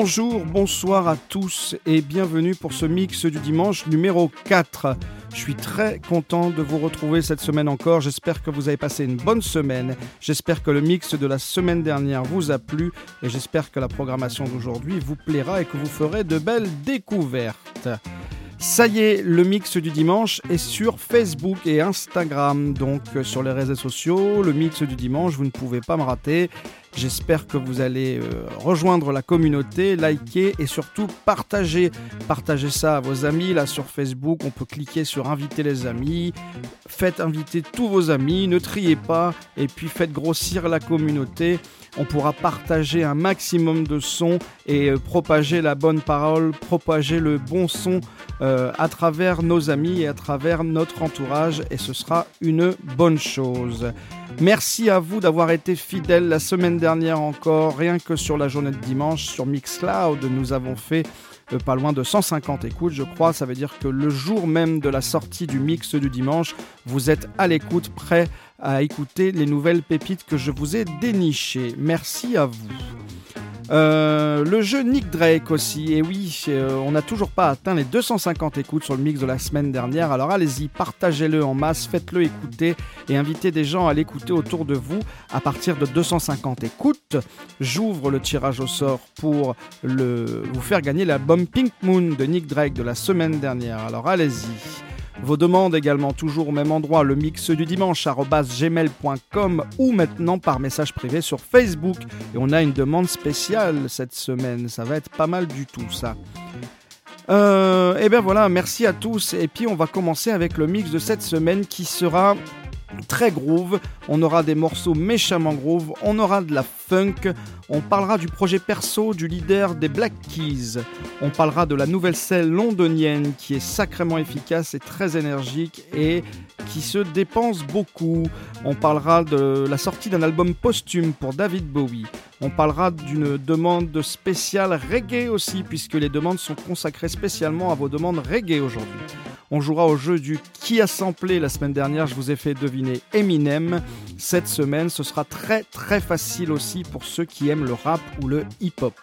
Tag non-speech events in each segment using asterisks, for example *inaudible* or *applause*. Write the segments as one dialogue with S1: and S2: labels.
S1: Bonjour, bonsoir à tous et bienvenue pour ce mix du dimanche numéro 4. Je suis très content de vous retrouver cette semaine encore. J'espère que vous avez passé une bonne semaine. J'espère que le mix de la semaine dernière vous a plu et j'espère que la programmation d'aujourd'hui vous plaira et que vous ferez de belles découvertes. Ça y est, le mix du dimanche est sur Facebook et Instagram, donc euh, sur les réseaux sociaux. Le mix du dimanche, vous ne pouvez pas me rater. J'espère que vous allez euh, rejoindre la communauté, liker et surtout partager. Partagez ça à vos amis. Là sur Facebook, on peut cliquer sur inviter les amis. Faites inviter tous vos amis, ne triez pas et puis faites grossir la communauté. On pourra partager un maximum de sons et euh, propager la bonne parole, propager le bon son euh, à travers nos amis et à travers notre entourage et ce sera une bonne chose. Merci à vous d'avoir été fidèles la semaine dernière encore, rien que sur la journée de dimanche sur Mixcloud, nous avons fait euh, pas loin de 150 écoutes, je crois. Ça veut dire que le jour même de la sortie du mix du dimanche, vous êtes à l'écoute, prêt à écouter les nouvelles pépites que je vous ai dénichées. Merci à vous. Euh, le jeu Nick Drake aussi, et oui, euh, on n'a toujours pas atteint les 250 écoutes sur le mix de la semaine dernière, alors allez-y, partagez-le en masse, faites-le écouter et invitez des gens à l'écouter autour de vous. À partir de 250 écoutes, j'ouvre le tirage au sort pour vous faire gagner l'album Pink Moon de Nick Drake de la semaine dernière, alors allez-y. Vos demandes également toujours au même endroit, le mix du dimanche gmail.com ou maintenant par message privé sur Facebook. Et on a une demande spéciale cette semaine, ça va être pas mal du tout ça. Euh, et bien voilà, merci à tous. Et puis on va commencer avec le mix de cette semaine qui sera très groove, on aura des morceaux méchamment groove, on aura de la funk, on parlera du projet perso du leader des Black Keys, on parlera de la nouvelle scène londonienne qui est sacrément efficace et très énergique et qui se dépense beaucoup, on parlera de la sortie d'un album posthume pour David Bowie, on parlera d'une demande spéciale reggae aussi puisque les demandes sont consacrées spécialement à vos demandes reggae aujourd'hui. On jouera au jeu du qui a samplé la semaine dernière. Je vous ai fait deviner Eminem. Cette semaine, ce sera très très facile aussi pour ceux qui aiment le rap ou le hip-hop.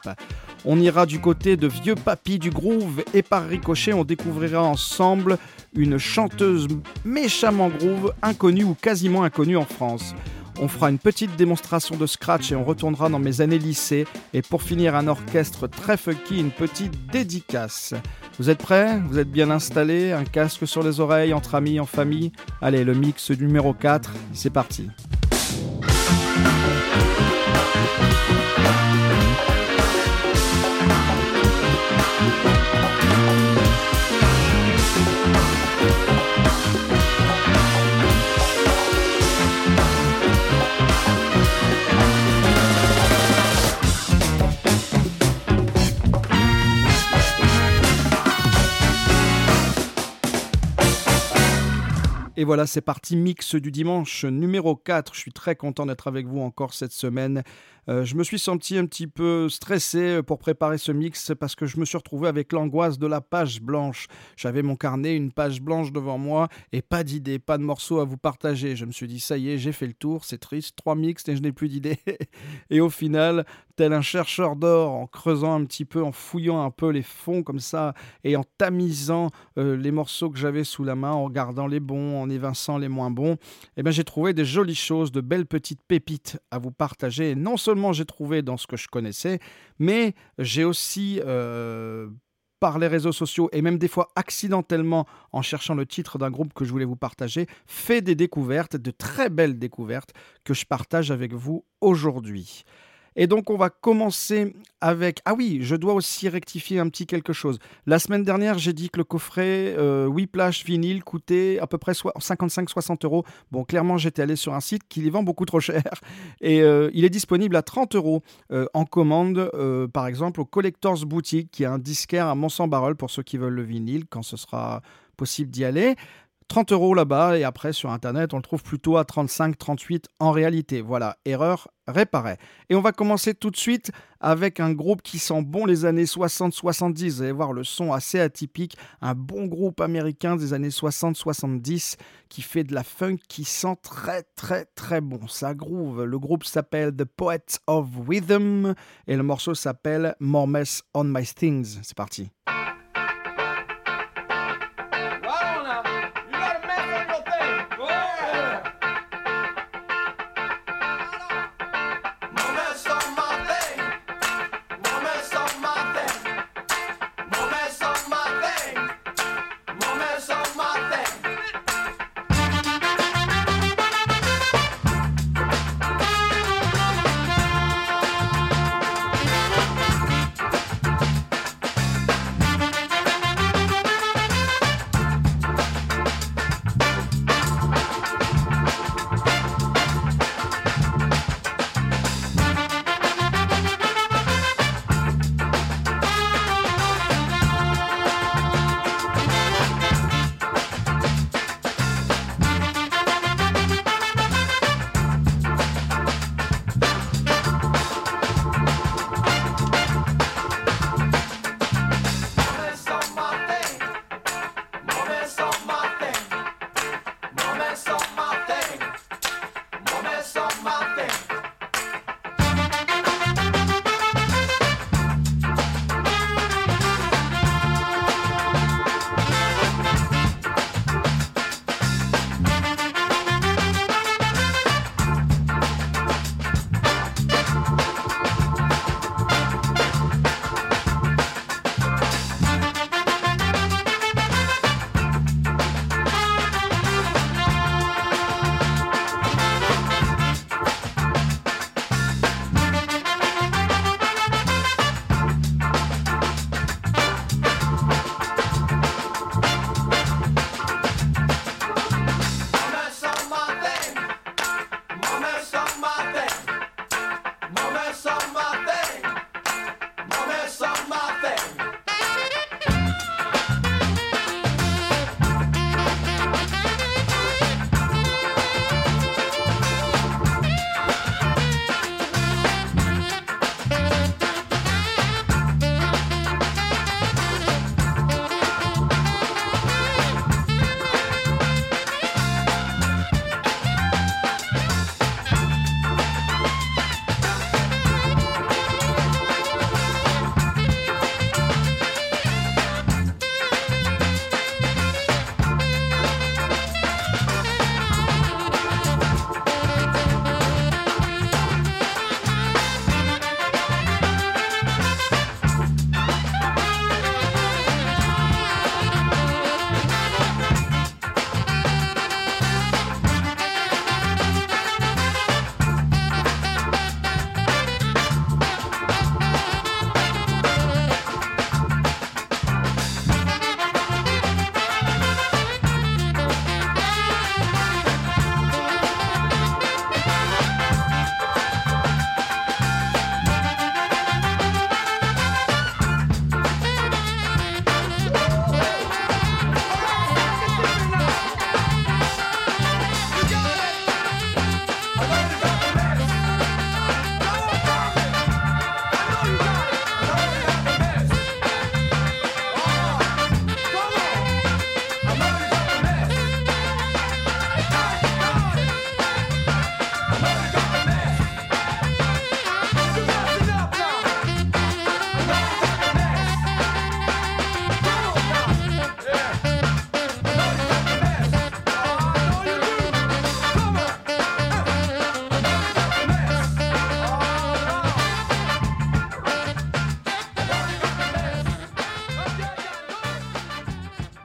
S1: On ira du côté de Vieux Papy du Groove et par ricochet, on découvrira ensemble une chanteuse méchamment groove, inconnue ou quasiment inconnue en France. On fera une petite démonstration de scratch et on retournera dans mes années lycée. Et pour finir, un orchestre très funky, une petite dédicace. Vous êtes prêts? Vous êtes bien installés? Un casque sur les oreilles, entre amis, en famille? Allez, le mix numéro 4, c'est parti. Et voilà, c'est parti mix du dimanche numéro 4. Je suis très content d'être avec vous encore cette semaine. Euh, je me suis senti un petit peu stressé pour préparer ce mix parce que je me suis retrouvé avec l'angoisse de la page blanche. J'avais mon carnet, une page blanche devant moi et pas d'idées, pas de morceaux à vous partager. Je me suis dit, ça y est, j'ai fait le tour, c'est triste, trois mix et je n'ai plus d'idées. *laughs* et au final, tel un chercheur d'or, en creusant un petit peu, en fouillant un peu les fonds comme ça et en tamisant euh, les morceaux que j'avais sous la main, en regardant les bons, en évinçant les moins bons, eh ben, j'ai trouvé des jolies choses, de belles petites pépites à vous partager. Non seulement j'ai trouvé dans ce que je connaissais, mais j'ai aussi, euh, par les réseaux sociaux et même des fois accidentellement en cherchant le titre d'un groupe que je voulais vous partager, fait des découvertes, de très belles découvertes que je partage avec vous aujourd'hui. Et donc, on va commencer avec. Ah oui, je dois aussi rectifier un petit quelque chose. La semaine dernière, j'ai dit que le coffret euh, Whiplash vinyle coûtait à peu près 55-60 euros. Bon, clairement, j'étais allé sur un site qui les vend beaucoup trop cher. *laughs* Et euh, il est disponible à 30 euros euh, en commande, euh, par exemple, au Collectors Boutique, qui est un disquaire à Mont-Saint-Barreul pour ceux qui veulent le vinyle, quand ce sera possible d'y aller. 30 euros là-bas et après sur internet on le trouve plutôt à 35, 38 en réalité. Voilà, erreur réparée. Et on va commencer tout de suite avec un groupe qui sent bon les années 60-70. Vous allez voir le son assez atypique, un bon groupe américain des années 60-70 qui fait de la funk qui sent très très très bon. Ça groove. Le groupe s'appelle The Poets of Rhythm et le morceau s'appelle More Mess on My Things. C'est parti.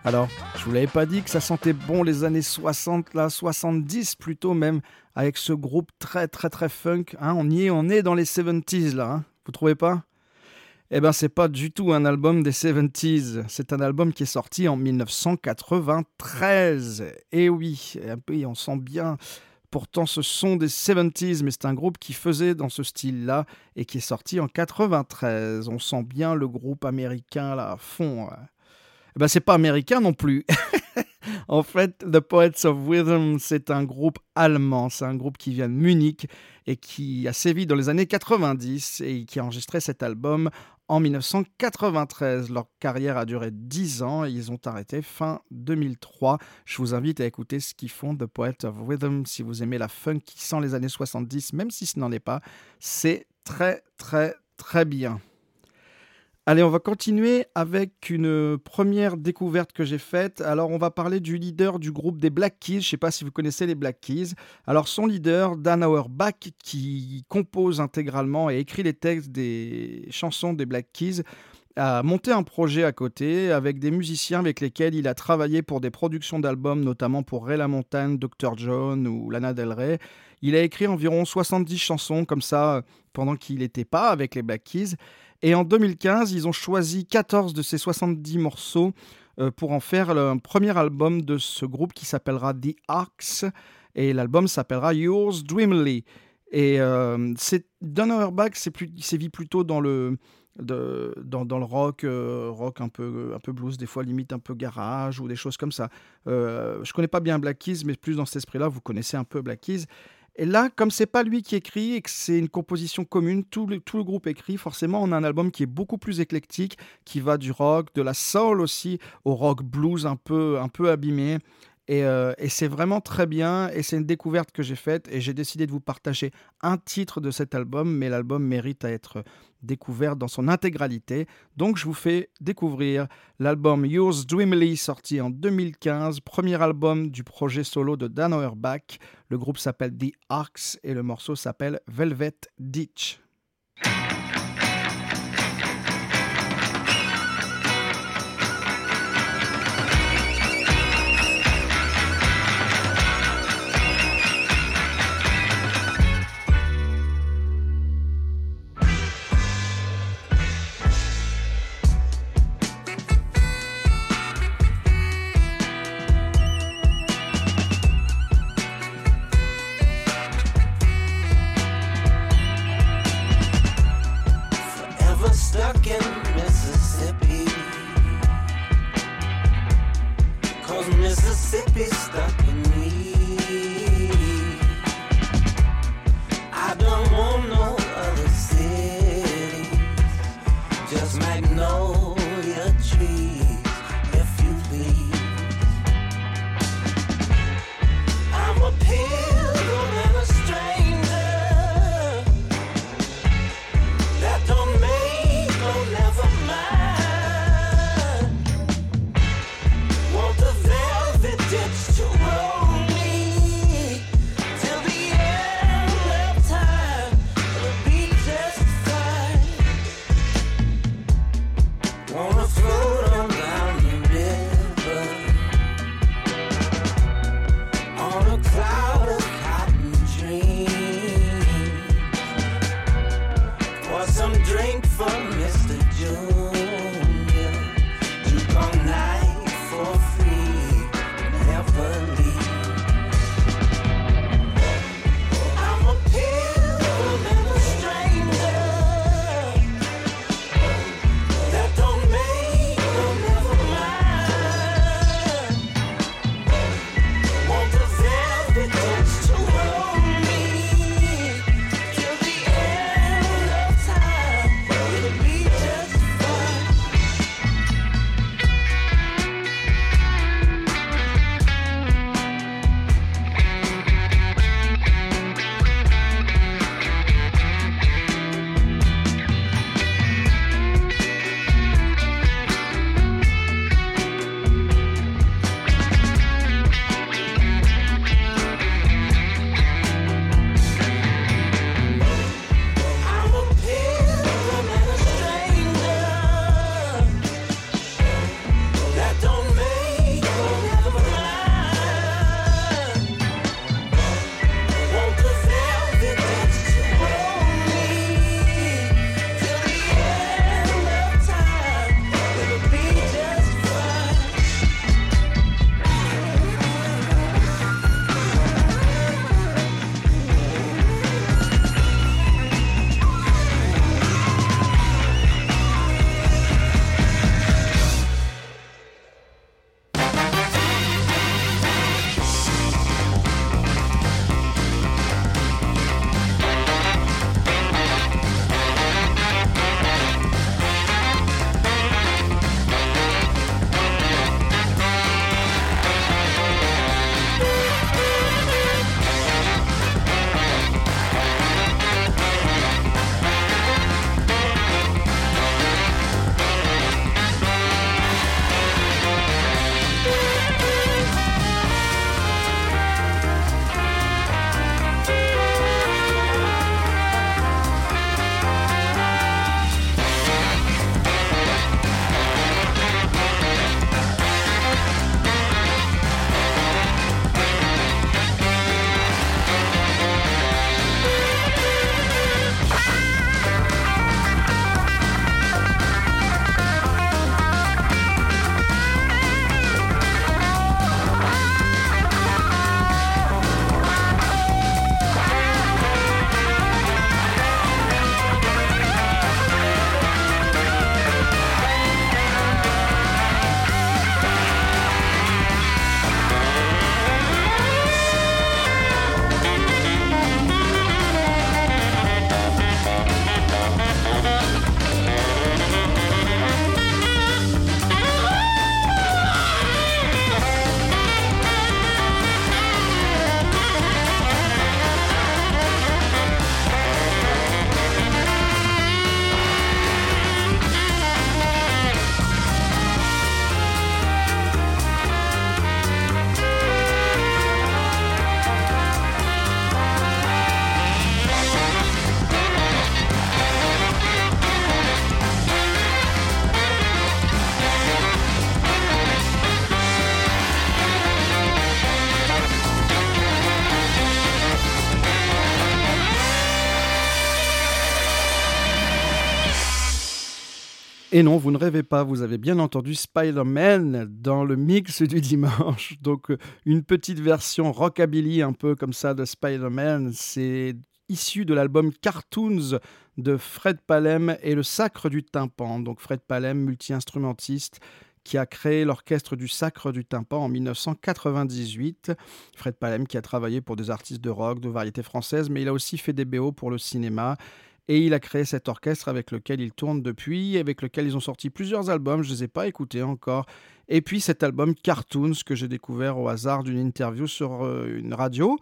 S1: Alors, je vous l'avais pas dit que ça sentait bon les années 60, là, 70 plutôt même, avec ce groupe très très très funk. Hein, on y est, on est dans les 70s là. Hein, vous trouvez pas? Eh ben, c'est pas du tout un album des 70s. C'est un album qui est sorti en 1993. Et oui, et on sent bien. Pourtant, ce sont des 70s, mais c'est un groupe qui faisait dans ce style-là et qui est sorti en 93. On sent bien le groupe américain là à fond. Eh ben, c'est pas américain non plus. *laughs* En fait, The Poets of Rhythm, c'est un groupe allemand, c'est un groupe qui vient de Munich et qui a sévi dans les années 90 et qui a enregistré cet album en 1993. Leur carrière a duré 10 ans et ils ont arrêté fin 2003. Je vous invite à écouter ce qu'ils font, The Poets of Rhythm, si vous aimez la funk qui sent les années 70, même si ce n'en est pas. C'est très, très, très bien. Allez, on va continuer avec une première découverte que j'ai faite. Alors, on va parler du leader du groupe des Black Keys. Je ne sais pas si vous connaissez les Black Keys. Alors, son leader, Dan Auerbach, qui compose intégralement et écrit les textes des chansons des Black Keys, a monté un projet à côté avec des musiciens avec lesquels il a travaillé pour des productions d'albums, notamment pour Ray LaMontagne, Dr. John ou Lana Del Rey. Il a écrit environ 70 chansons comme ça pendant qu'il n'était pas avec les Black Keys. Et en 2015, ils ont choisi 14 de ces 70 morceaux euh, pour en faire le premier album de ce groupe qui s'appellera The Arcs. Et l'album s'appellera Yours Dreamily. Et euh, c'est Don Auerbach il sévit plutôt dans le, de, dans, le rock, euh, rock un peu, un peu blues, des fois limite un peu garage ou des choses comme ça. Euh, je connais pas bien Black Keys, mais plus dans cet esprit-là, vous connaissez un peu Black Keys. Et là, comme c'est pas lui qui écrit et que c'est une composition commune, tout le, tout le groupe écrit, forcément, on a un album qui est beaucoup plus éclectique, qui va du rock, de la soul aussi, au rock blues un peu, un peu abîmé. Euh, et, c'est vraiment très bien. Et c'est une découverte que j'ai faite. Et j'ai décidé de vous partager un titre de cet album. Mais l'album mérite à être découvert dans son intégralité. Donc je vous fais découvrir l'album Yours Dreamily, sorti en 2015. Premier album du projet solo de Dan Auerbach. Le groupe s'appelle The Arcs et le morceau s'appelle Velvet Ditch. Et non, vous ne rêvez pas, vous avez bien entendu Spider-Man dans le mix du dimanche. *laughs* Donc une petite version rockabilly un peu comme ça de Spider-Man. C'est issu de l'album Cartoons de Fred Palem et le Sacre du Tympan. Donc Fred Palem, multi-instrumentiste, qui a créé l'orchestre du Sacre du Tympan en 1998. Fred Palem qui a travaillé pour des artistes de rock, de variété française, mais il a aussi fait des BO pour le cinéma. Et il a créé cet orchestre avec lequel il tourne depuis, avec lequel ils ont sorti plusieurs albums, je ne les ai pas écoutés encore. Et puis cet album Cartoons que j'ai découvert au hasard d'une interview sur euh, une radio.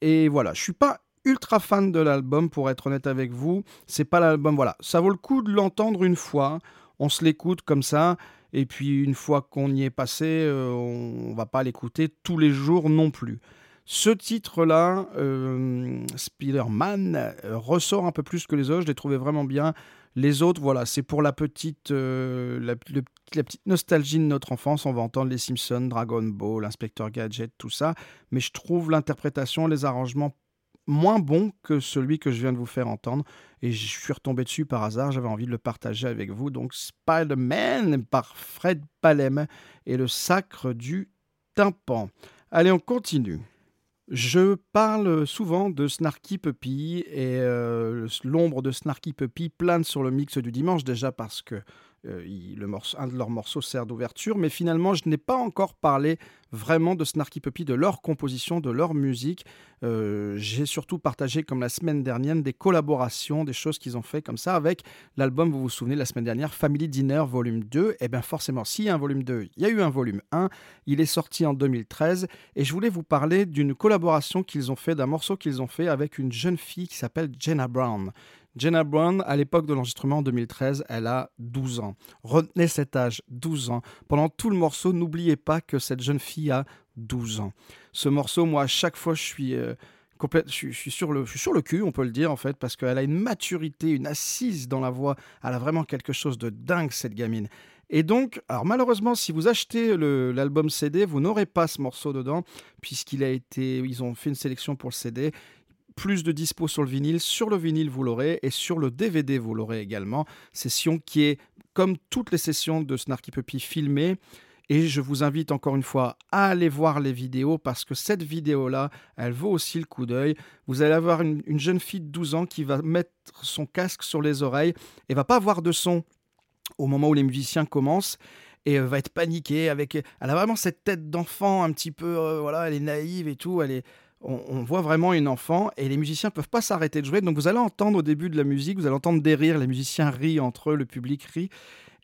S1: Et voilà, je suis pas ultra fan de l'album pour être honnête avec vous. C'est pas l'album, voilà, ça vaut le coup de l'entendre une fois. On se l'écoute comme ça. Et puis une fois qu'on y est passé, euh, on va pas l'écouter tous les jours non plus. Ce titre-là, euh, Spider-Man, euh, ressort un peu plus que les autres. Je l'ai trouvé vraiment bien. Les autres, voilà, c'est pour la petite, euh, nostalgie de notre enfance. On va entendre les Simpsons, Dragon Ball, Inspector Gadget, tout ça. Mais je trouve l'interprétation, les arrangements moins bons que celui que je viens de vous faire entendre. Et je suis retombé dessus par hasard. J'avais envie de le partager avec vous. Donc, Spider-Man par Fred Palem et le sacre du tympan. Allez, on continue. Je parle souvent de Snarky Puppy et euh, l'ombre de Snarky Puppy plane sur le mix du dimanche déjà parce que euh, un de leurs morceaux sert d'ouverture, mais finalement je n'ai pas encore parlé vraiment de Snarky Puppy, de leur composition, de leur musique. Euh, j'ai surtout partagé, comme la semaine dernière, des collaborations, des choses qu'ils ont fait comme ça avec l'album, vous vous souvenez, la semaine dernière, Family Dinner Volume 2. Et eh bien forcément, s'il y a un volume 2, il y a eu un volume 1. Il est sorti en 2013 et je voulais vous parler d'une collaboration qu'ils ont fait, d'un morceau qu'ils ont fait avec une jeune fille qui s'appelle Jenna Brown. Jenna Brown, à l'époque de l'enregistrement en 2013, elle a 12 ans. Retenez cet âge, 12 ans. Pendant tout le morceau, n'oubliez pas que cette jeune fille a 12 ans. Ce morceau, moi, à chaque fois, je suis... Euh, je, suis sur le, sur le cul, on peut le dire en fait, parce qu'elle a une maturité, une assise dans la voix. Elle a vraiment quelque chose de dingue, cette gamine. Et donc, alors malheureusement, si vous achetez l'album CD, vous n'aurez pas ce morceau dedans, puisqu'il a été, ils ont fait une sélection pour le CD plus de dispo sur le vinyle. Sur le vinyle, vous l'aurez et sur le DVD, vous l'aurez également. Session qui est, comme toutes les sessions de Snarky Puppy, filmée. Et je vous invite encore une fois à aller voir les vidéos parce que cette vidéo-là, elle vaut aussi le coup d'œil. Vous allez avoir une, jeune fille de 12 ans qui va mettre son casque sur les oreilles et va pas avoir de son au moment où les musiciens commencent et va être paniquée avec elle a vraiment cette tête d'enfant un petit peu euh, voilà elle est naïve et tout elle est on, voit vraiment une enfant et les musiciens peuvent pas s'arrêter de jouer. Donc vous allez entendre au début de la musique, vous allez entendre des rires, les musiciens rient entre eux, le public rit.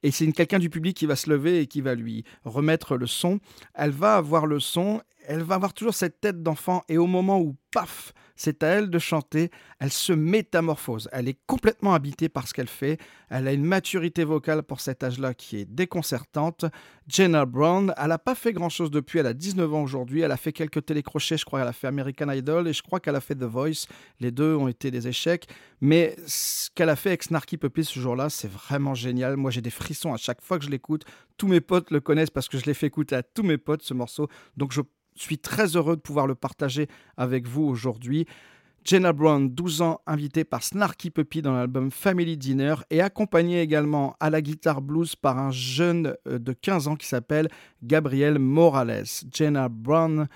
S1: Et c'est quelqu'un du public qui va se lever et qui va lui remettre le son. Elle va avoir le son, elle va avoir toujours cette tête d'enfant et au moment où, paf, c'est à elle de chanter. Elle se métamorphose. Elle est complètement habitée par ce qu'elle fait. Elle a une maturité vocale pour cet âge-là qui est déconcertante. Jenna Brown, elle n'a pas fait grand-chose depuis. Elle a 19 ans aujourd'hui. Elle a fait quelques télécrochets. Je crois qu'elle a fait American Idol et je crois qu'elle a fait The Voice. Les deux ont été des échecs. Mais ce qu'elle a fait avec Snarky Puppy ce jour-là, c'est vraiment génial. Moi, j'ai des frissons à chaque fois que je l'écoute. Tous mes potes le connaissent parce que je l'ai fait écouter à tous mes potes ce morceau. Donc, je suis très heureux de pouvoir le partager avec vous aujourd'hui. Jenna Brown, 12 ans, invitée par Snarky Puppy dans l'album Family Dinner et accompagnée également à la guitare blues par un jeune euh, de 15 ans qui s'appelle Gabriel Morales. Jenna Brown,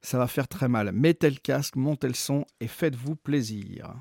S1: ça va faire très mal. Mettez le casque, montez le son et faites-vous plaisir.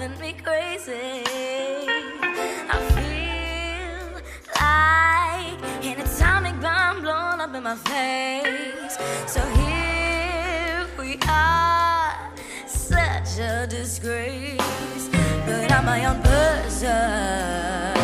S2: driving me crazy. I feel like an atomic bomb blown up in
S1: my face. So here we are, such a disgrace. But I'm my own person.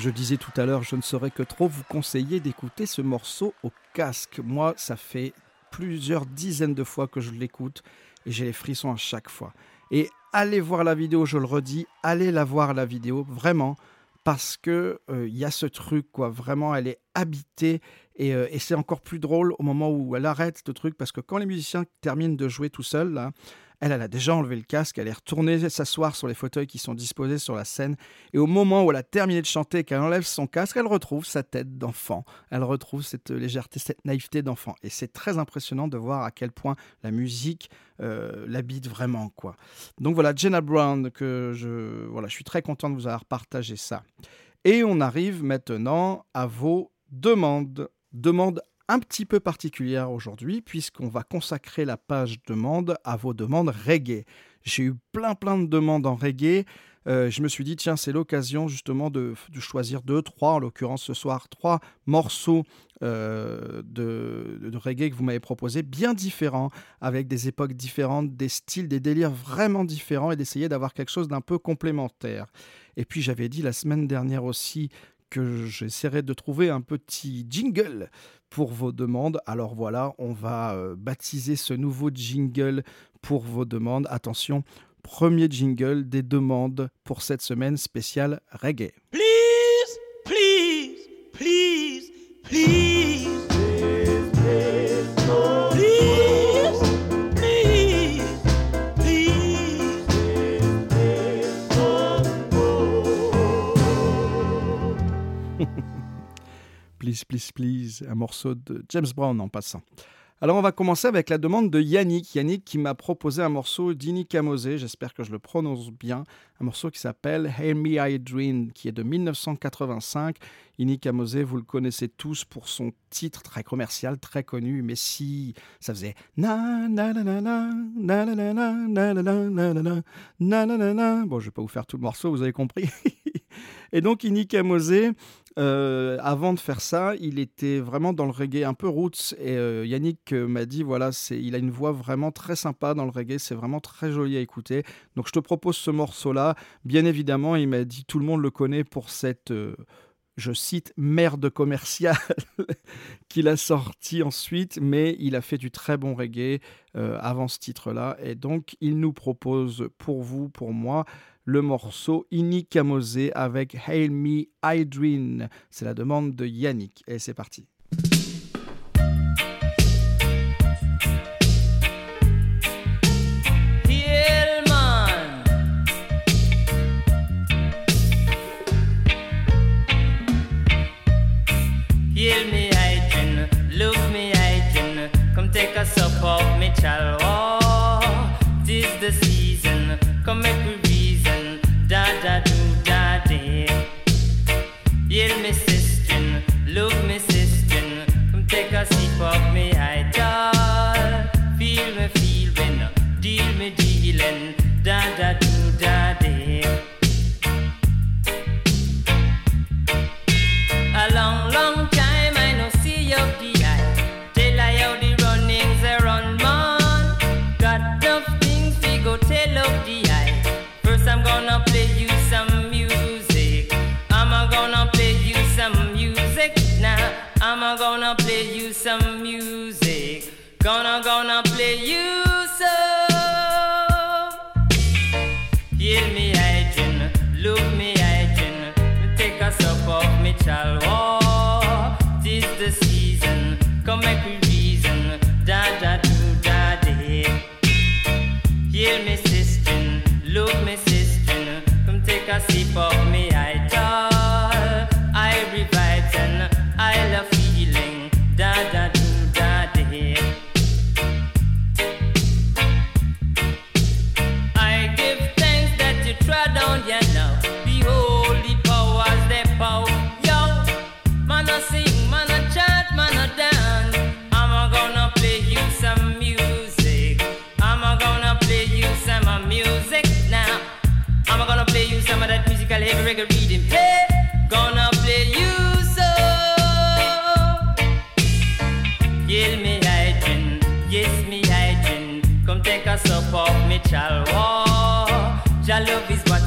S1: Je disais tout à l'heure, je ne saurais que trop vous conseiller d'écouter ce morceau au casque. Moi, ça fait plusieurs dizaines de fois que je l'écoute et j'ai les frissons à chaque fois. Et allez voir la vidéo, je le redis, allez la voir la vidéo, vraiment, parce que il euh, y a ce truc, quoi. Vraiment, elle est habitée et, euh, et c'est encore plus drôle au moment où elle arrête ce truc, parce que quand les musiciens terminent de jouer tout seuls, là, elle, a déjà enlevé le casque, elle est retournée s'asseoir sur les fauteuils qui sont disposés sur la scène. Et au moment où elle a terminé de chanter, qu'elle enlève son casque, elle retrouve sa tête d'enfant. Elle retrouve cette légèreté, cette naïveté d'enfant. Et c'est très impressionnant de voir à quel point la musique euh, l'habite vraiment. quoi. Donc voilà, Jenna Brown, que je, voilà, je suis très content de vous avoir partagé ça. Et on arrive maintenant à vos demandes. Demandes un petit peu particulières aujourd'hui, puisqu'on va consacrer la page demande à vos demandes reggae. J'ai eu plein plein de demandes en reggae. Euh, je me suis dit, tiens, c'est l'occasion justement de, choisir deux, trois, en l'occurrence ce soir, trois morceaux euh, de, de, reggae que vous m'avez proposés, bien différents, avec des époques différentes, des styles, des délires vraiment différents, et d'essayer d'avoir quelque chose d'un peu complémentaire. Et puis j'avais dit la semaine dernière aussi que j'essaierai de trouver un petit jingle pour vos demandes. Alors voilà, on va euh, baptiser ce nouveau jingle pour vos demandes. Attention, premier jingle des demandes pour cette semaine spéciale reggae.
S3: Please, please, please, please.
S1: Please, please, please, un morceau de James Brown en passant. Alors on va commencer avec la demande de Yannick. Yannick qui m'a proposé un morceau d'Ini Kamose, j'espère que je le prononce bien, un morceau qui s'appelle Hey Me I Dream, qui est de 1985. Ini Kamose, vous le connaissez tous pour son titre très commercial, très connu, mais si ça faisait Bon, je vais pas vous faire tout le morceau, vous avez compris. Et donc Ini Kamose, euh, avant de faire ça, il était vraiment dans le reggae un peu roots. Et euh, Yannick euh, m'a dit voilà, c'est, il a une voix vraiment très sympa dans le reggae, c'est vraiment très joli à écouter. Donc je te propose ce morceau-là. Bien évidemment, il m'a dit tout le monde le connaît pour cette. je cite, merde commerciale *laughs* qu'il a sorti ensuite, mais il a fait du très bon reggae avant ce titre-là. Et donc, il nous propose pour vous, pour moi, le morceau Inikamose avec Hail Me Hydrin. C'est la demande de Yannick. Et c'est parti.
S4: Gonna play you some music. Gonna gonna play you some. Hear me, Adrian. Look me, Adrian. Take a sup of me chalwa.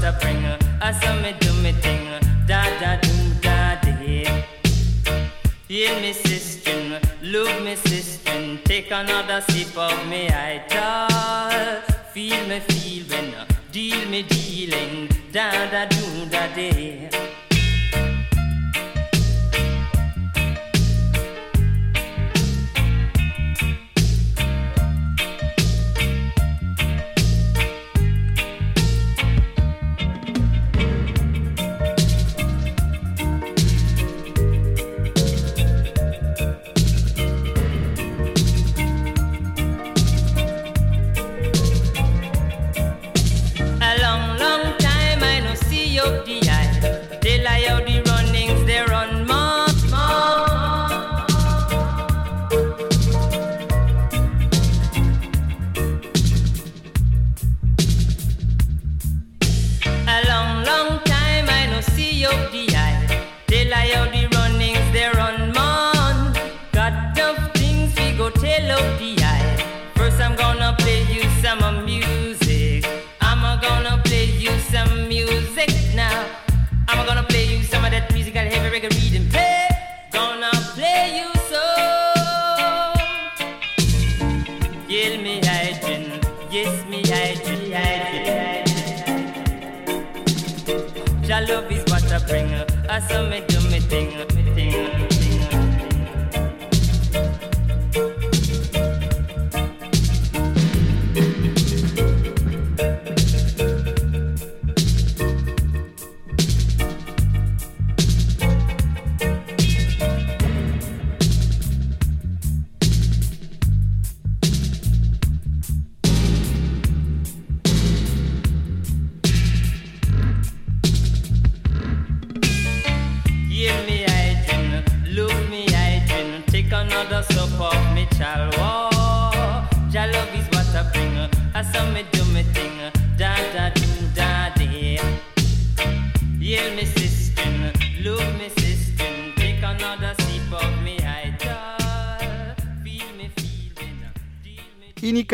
S4: Love I bring. I saw me do me thing. Da da do da day. Hear me sister, look me sister, take another sip of me I idol. Feel me
S1: feel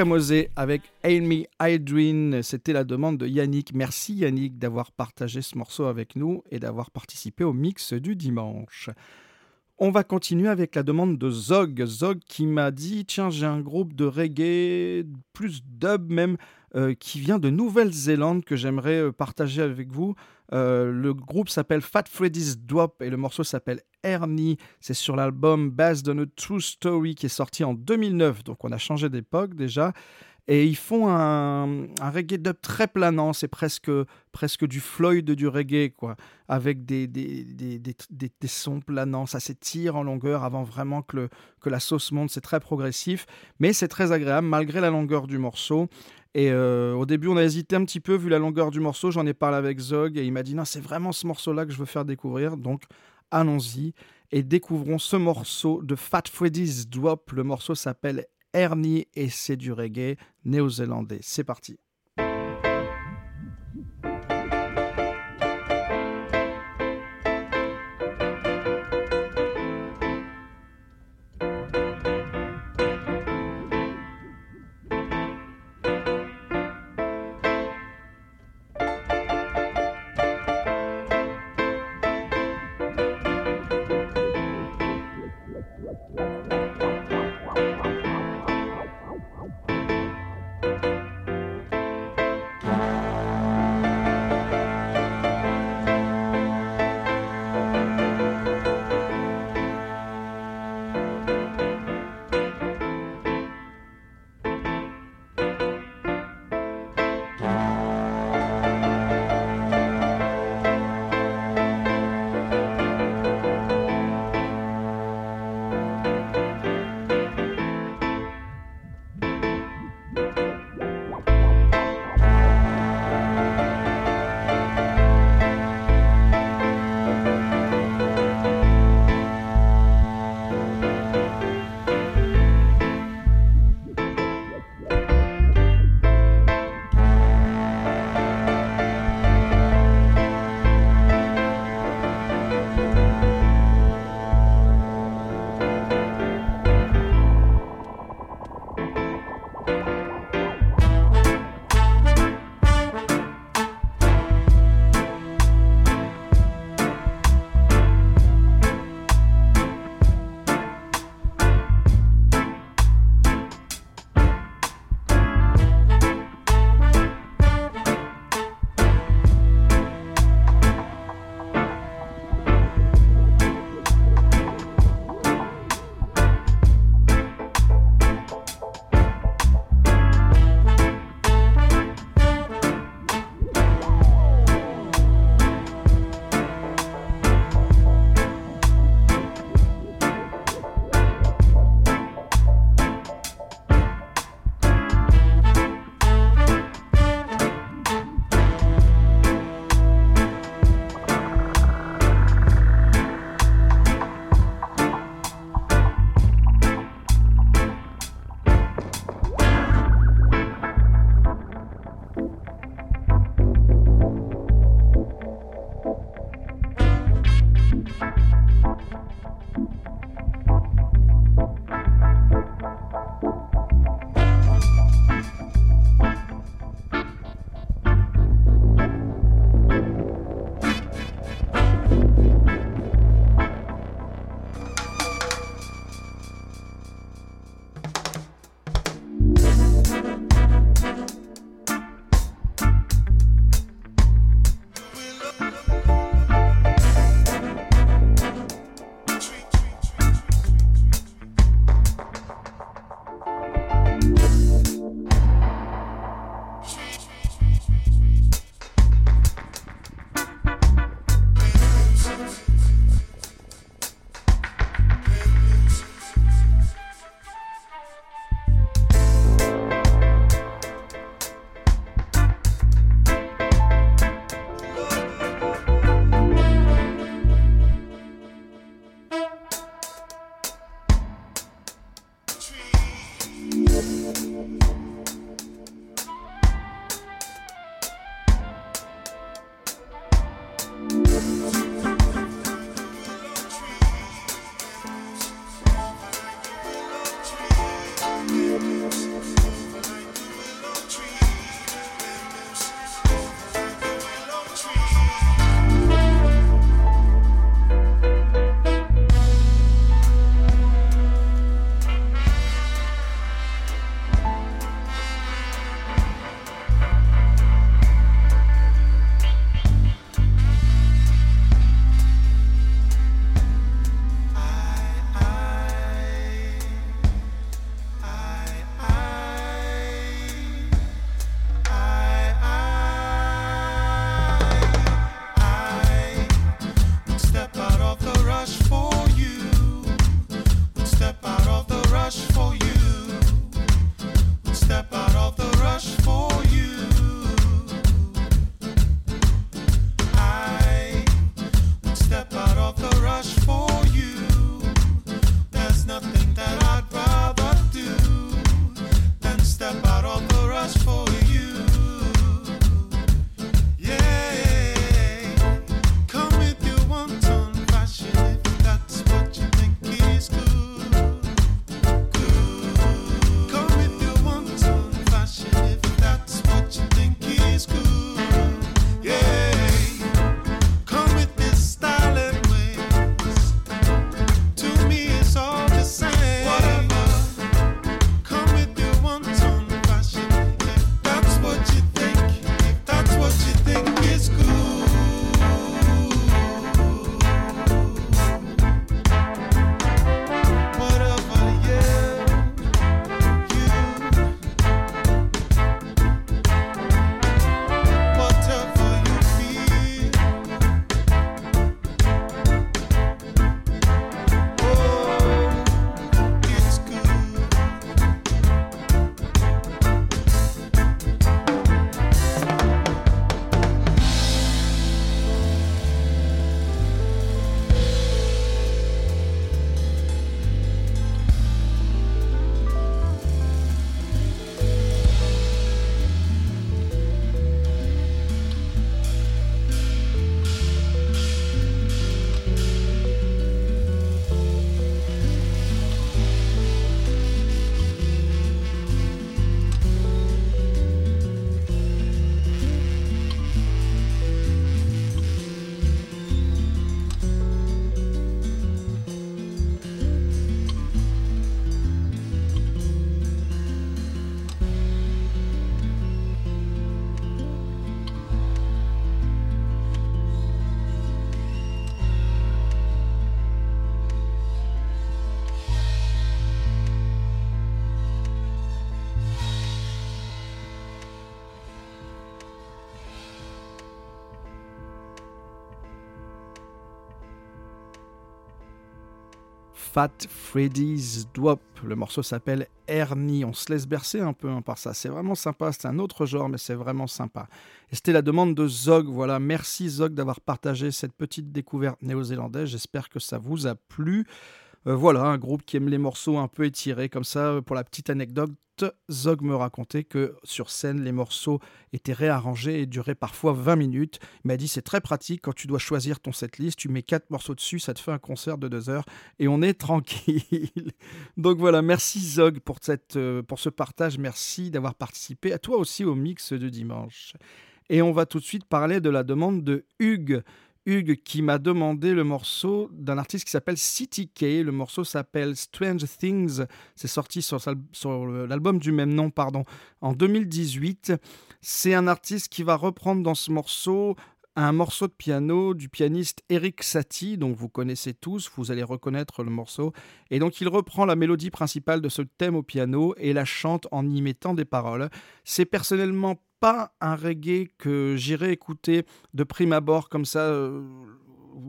S1: Mosé avec Me Idrin, c'était la demande de Yannick. Merci Yannick d'avoir partagé ce morceau avec nous et d'avoir participé au mix du dimanche. On va continuer avec la demande de Zog. Zog qui m'a dit Tiens, j'ai un groupe de reggae, plus dub même, euh, qui vient de Nouvelle-Zélande que j'aimerais euh, partager avec vous. Euh, le groupe s'appelle Fat Freddy's Drop et le morceau s'appelle Ernie. C'est sur l'album Based on a True Story qui est sorti en 2009. Donc on a changé d'époque déjà. Et ils font un, reggae dub très planant, c'est presque, presque du Floyd du reggae, quoi, avec des, des, des, des, sons planants. Ça s'étire en longueur avant vraiment que, que la sauce monte. C'est très progressif, mais c'est très agréable malgré la longueur du morceau. Et euh, au début, on a hésité un petit peu vu la longueur du morceau. J'en ai parlé avec Zog et il m'a dit non, c'est vraiment ce morceau-là que je veux faire découvrir. Donc, allons-y et découvrons ce morceau de Fat Freddy's Drop. Le morceau s'appelle Ernie et c'est du reggae néo-zélandais. C'est parti. Fat Freddy's Dwop. Le morceau s'appelle Ernie. On se laisse bercer un peu hein, par ça. C'est vraiment sympa. C'est un autre genre, mais c'est vraiment sympa. Et c'était la demande de Zog. Voilà. Merci Zog d'avoir partagé cette petite découverte néo-zélandaise. J'espère que ça vous a plu. Euh, voilà, un groupe qui aime les morceaux un peu étirés, comme ça, euh, pour la petite anecdote. Zog me racontait que sur scène, les morceaux étaient réarrangés et duraient parfois 20 minutes. Il m'a dit c'est très pratique quand tu dois choisir ton setlist, tu mets quatre morceaux dessus, ça te fait un concert de deux heures et on est tranquille. *laughs* Donc voilà, merci Zog pour, cette, euh, pour ce partage, merci d'avoir participé à toi aussi au mix de dimanche. Et on va tout de suite parler de la demande de Hugues. Hugues qui m'a demandé le morceau d'un artiste qui s'appelle City K. Le morceau s'appelle Strange Things. C'est sorti sur, l'album du même nom, pardon, en 2018. C'est un artiste qui va reprendre dans ce morceau un morceau de piano du pianiste Eric Satie, dont vous connaissez tous, vous allez reconnaître le morceau. Et donc il reprend la mélodie principale de ce thème au piano et la chante en y mettant des paroles. C'est personnellement pas un reggae que j'irai écouter de prime abord comme ça. Euh,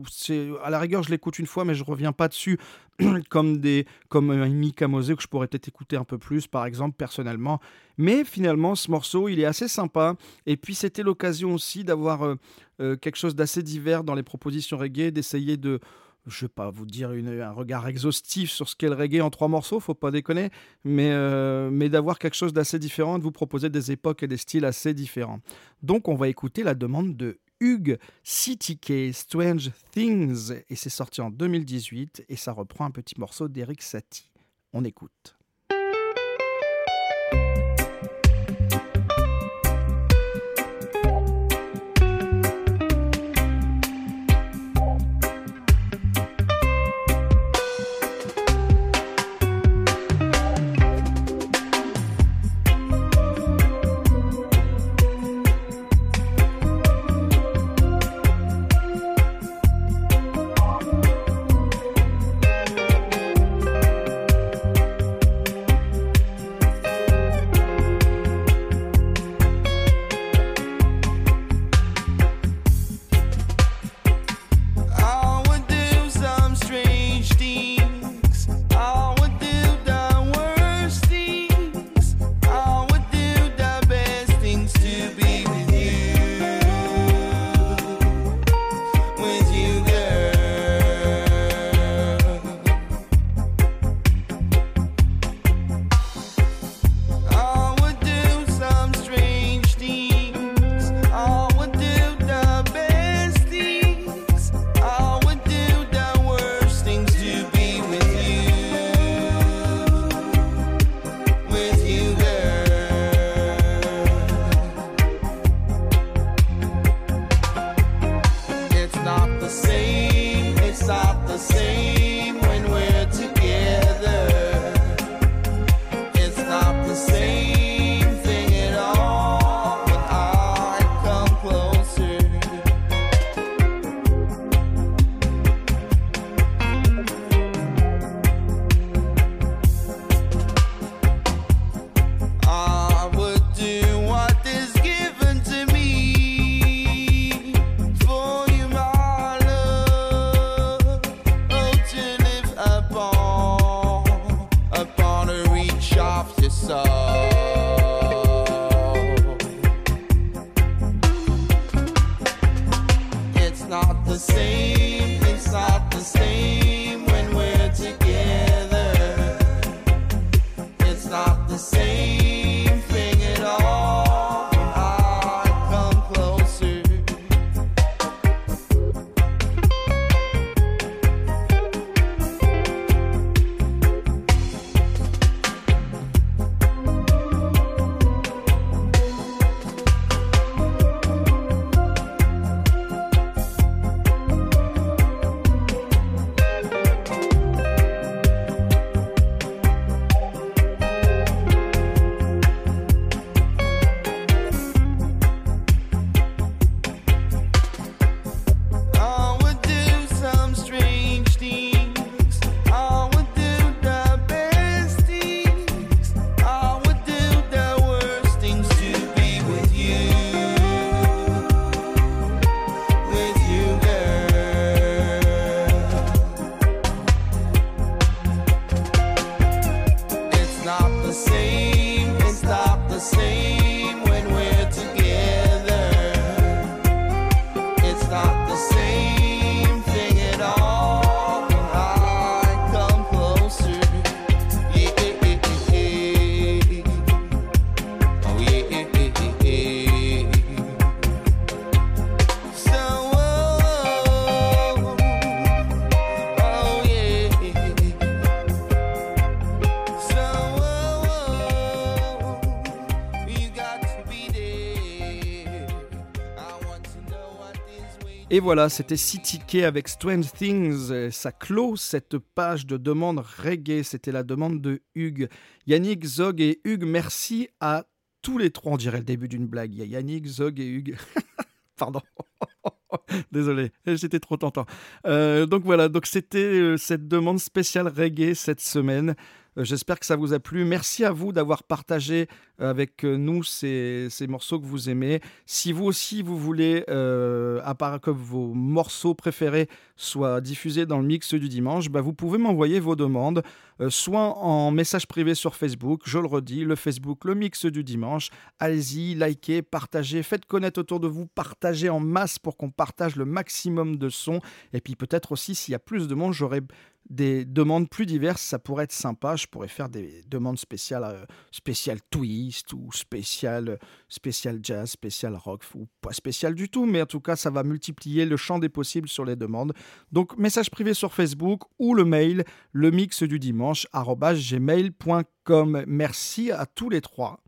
S1: c'est à la rigueur, je l'écoute une fois, mais je reviens pas dessus *clears throat* comme des comme un Mika Mosé que je pourrais peut-être écouter un peu plus, par exemple personnellement. Mais finalement, ce morceau, il est assez sympa. Et puis c'était l'occasion aussi d'avoir euh, euh, quelque chose d'assez divers dans les propositions reggae, d'essayer de je vais pas vous dire un regard exhaustif sur ce qu'est le reggae en trois morceaux, faut pas déconner, mais, euh, mais d'avoir quelque chose d'assez différent, de vous proposer des époques et des styles assez différents. Donc on va écouter la demande de Hugues CTK Strange Things et c'est sorti en 2018 et ça reprend un petit morceau d'Eric Satie. On écoute. Et voilà, c'était CTK avec Strange Things. Ça clôt cette page de demande reggae. C'était la demande de Hugues. Yannick, Zog et Hugues, merci à tous les trois. On dirait le début d'une blague. Y a Yannick, Zog et Hugues. *laughs* Pardon. *laughs* Désolé, j'étais trop tentant. Euh, donc voilà, donc c'était euh, cette demande spéciale reggae cette semaine. Euh, j'espère que ça vous a plu. Merci à vous d'avoir partagé euh, avec euh, nous ces, morceaux que vous aimez. Si vous aussi vous voulez, à part que vos morceaux préférés soient diffusés dans le mix du dimanche, bah, vous pouvez m'envoyer vos demandes, soit en message privé sur Facebook, je le redis, le Facebook, le mix du dimanche. Allez-y, likez, partagez, faites connaître autour de vous, partagez en masse pour qu'on partage le maximum de sons. Et puis peut-être aussi, s'il y a plus de monde, j'aurai des demandes plus diverses, ça pourrait être sympa. Je pourrais faire des demandes spéciales, euh, spéciales twist ou spéciales, spécial jazz, spécial rock ou pas spécial du tout, mais en tout cas, ça va multiplier le champ des possibles sur les demandes. Donc, message privé sur Facebook ou le mail, le mix du dimanche, gmail.com. Merci à tous les trois.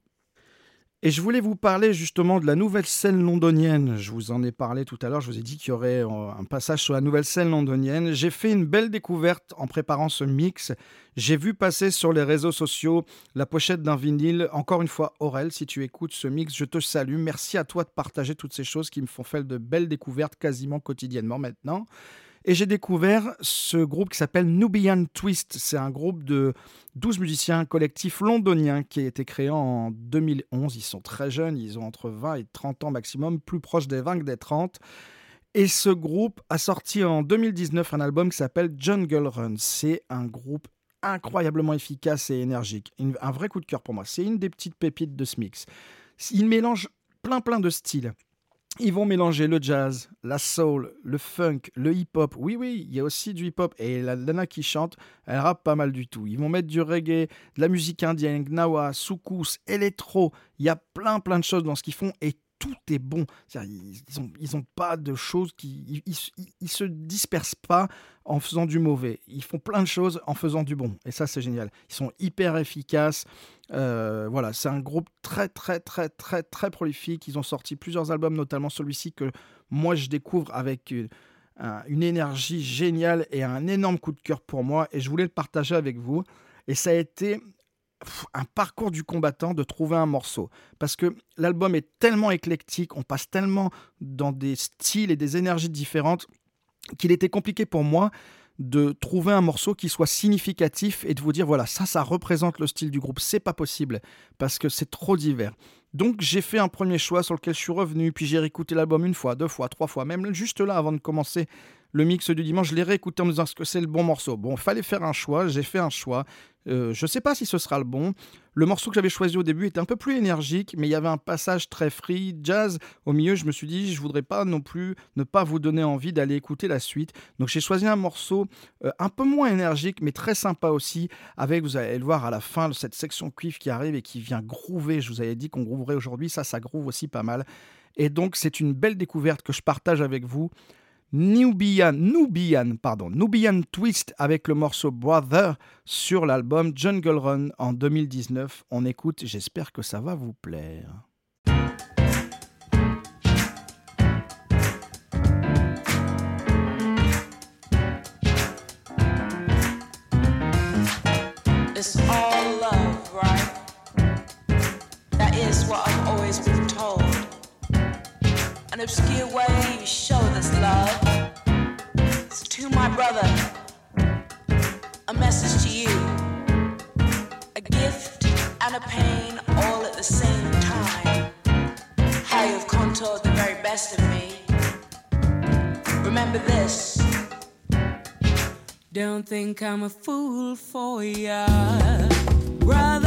S1: Et je voulais vous parler justement de la nouvelle scène londonienne. Je vous en ai parlé tout à l'heure, je vous ai dit qu'il y aurait euh, un passage sur la nouvelle scène londonienne. J'ai fait une belle découverte en préparant ce mix. J'ai vu passer sur les réseaux sociaux la pochette d'un vinyle. Encore une fois, Aurel, si tu écoutes ce mix, je te salue. Merci à toi de partager toutes ces choses qui me font faire de belles découvertes quasiment quotidiennement maintenant. Et j'ai découvert ce groupe qui s'appelle Nubian Twist. C'est un groupe de 12 musiciens collectifs londoniens qui a été créé en 2011. Ils sont très jeunes, ils ont entre 20 et 30 ans maximum, plus proches des 20 que des 30. Et ce groupe a sorti en 2019 un album qui s'appelle Jungle Run. C'est un groupe incroyablement efficace et énergique. un vrai coup de cœur pour moi. C'est une des petites pépites de ce mix. Il mélange plein plein de styles. Ils vont mélanger le jazz, la soul, le funk, le hip-hop. Oui, oui, il y a aussi du hip-hop. Et la Lana qui chante, elle rappe pas mal du tout. Ils vont mettre du reggae, de la musique indienne, gnawa, soukous, électro. Il y a plein, plein de choses dans ce qu'ils font. Et tout est bon. Ils ont pas de choses qui. Ils, se dispersent pas en faisant du mauvais. Ils font plein de choses en faisant du bon. Et ça, c'est génial. Ils sont hyper efficaces. Euh, voilà, c'est un groupe très, très, très, très, très prolifique. Ils ont sorti plusieurs albums, notamment celui-ci que moi je découvre avec une, une énergie géniale et un énorme coup de cœur pour moi. Et je voulais le partager avec vous. Et ça a été un parcours du combattant de trouver un morceau. Parce que l'album est tellement éclectique, on passe tellement dans des styles et des énergies différentes qu'il était compliqué pour moi de trouver un morceau qui soit significatif et de vous dire voilà ça ça représente le style du groupe c'est pas possible parce que c'est trop divers donc j'ai fait un premier choix sur lequel je suis revenu puis j'ai réécouté l'album une fois deux fois trois fois même juste là avant de commencer le mix du dimanche, je l'ai réécouté en me disant que c'est le bon morceau? Bon, fallait faire un choix, j'ai fait un choix. Euh, je ne sais pas si ce sera le bon. Le morceau que j'avais choisi au début était un peu plus énergique, mais il y avait un passage très free, jazz. Au milieu, je me suis dit, je voudrais pas non plus ne pas vous donner envie d'aller écouter la suite. Donc j'ai choisi un morceau euh, un peu moins énergique, mais très sympa aussi, avec, vous allez le voir à la fin, cette section cuivre qui arrive et qui vient groover. Je vous avais dit qu'on grooverait aujourd'hui, ça, ça groove aussi pas mal. Et donc c'est une belle découverte que je partage avec vous. Nubian, Nubian, pardon, Nubian Twist avec le morceau Brother sur l'album Jungle Run en 2019. On écoute, j'espère que ça va vous plaire.
S2: It's all love, right? That is what I've always been told. An obscure way you show this love. To my brother, a message to you, a gift and a pain all at the same time. How you've contoured the very best of me. Remember this. Don't think I'm a fool for ya, brother.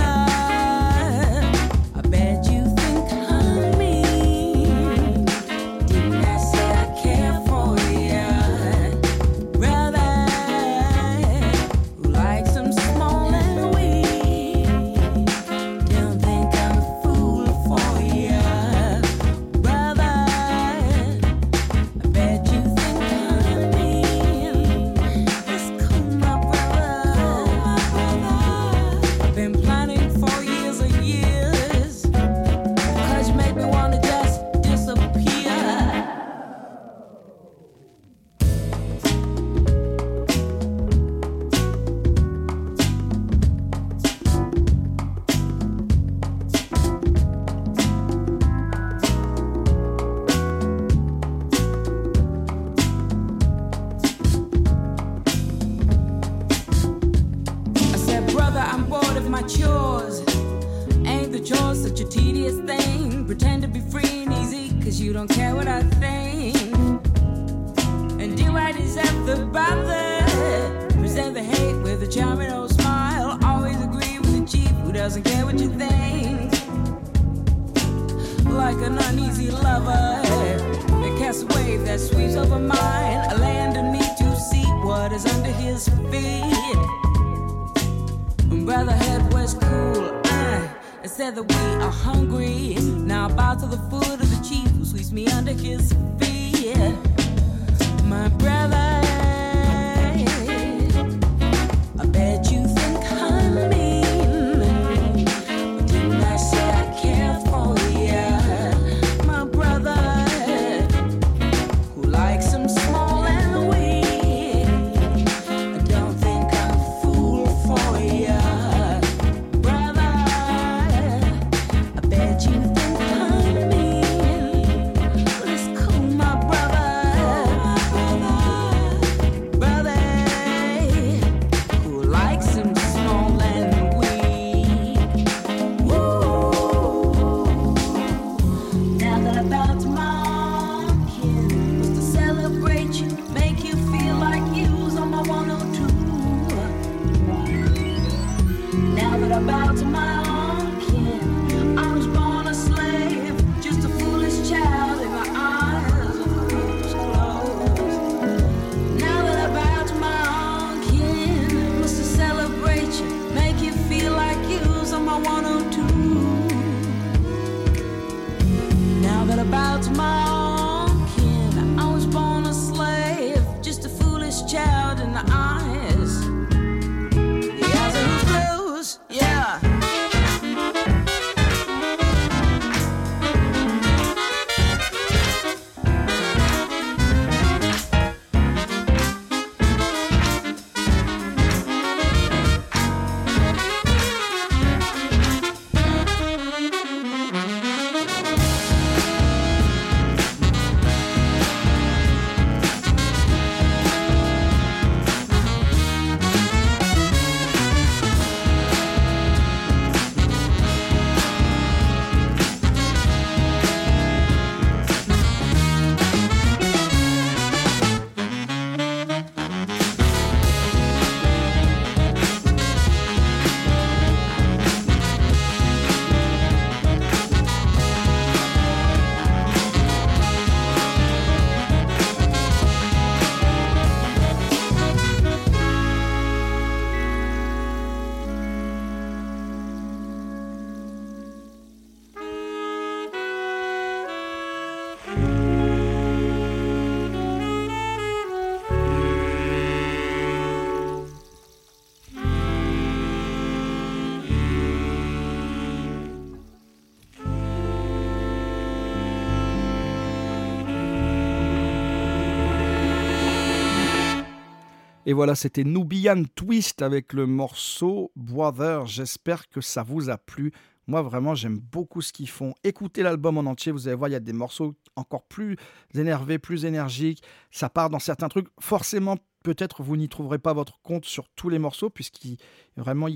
S1: Et voilà, c'était Nubian Twist avec le morceau Brother. J'espère que ça vous a plu. Moi, vraiment, j'aime beaucoup ce qu'ils font. Écoutez l'album en entier, vous allez voir, il y a des morceaux encore plus énervés, plus énergiques. Ça part dans certains trucs. Forcément, peut-être vous n'y trouverez pas votre compte sur tous les morceaux, puisqu'il vraiment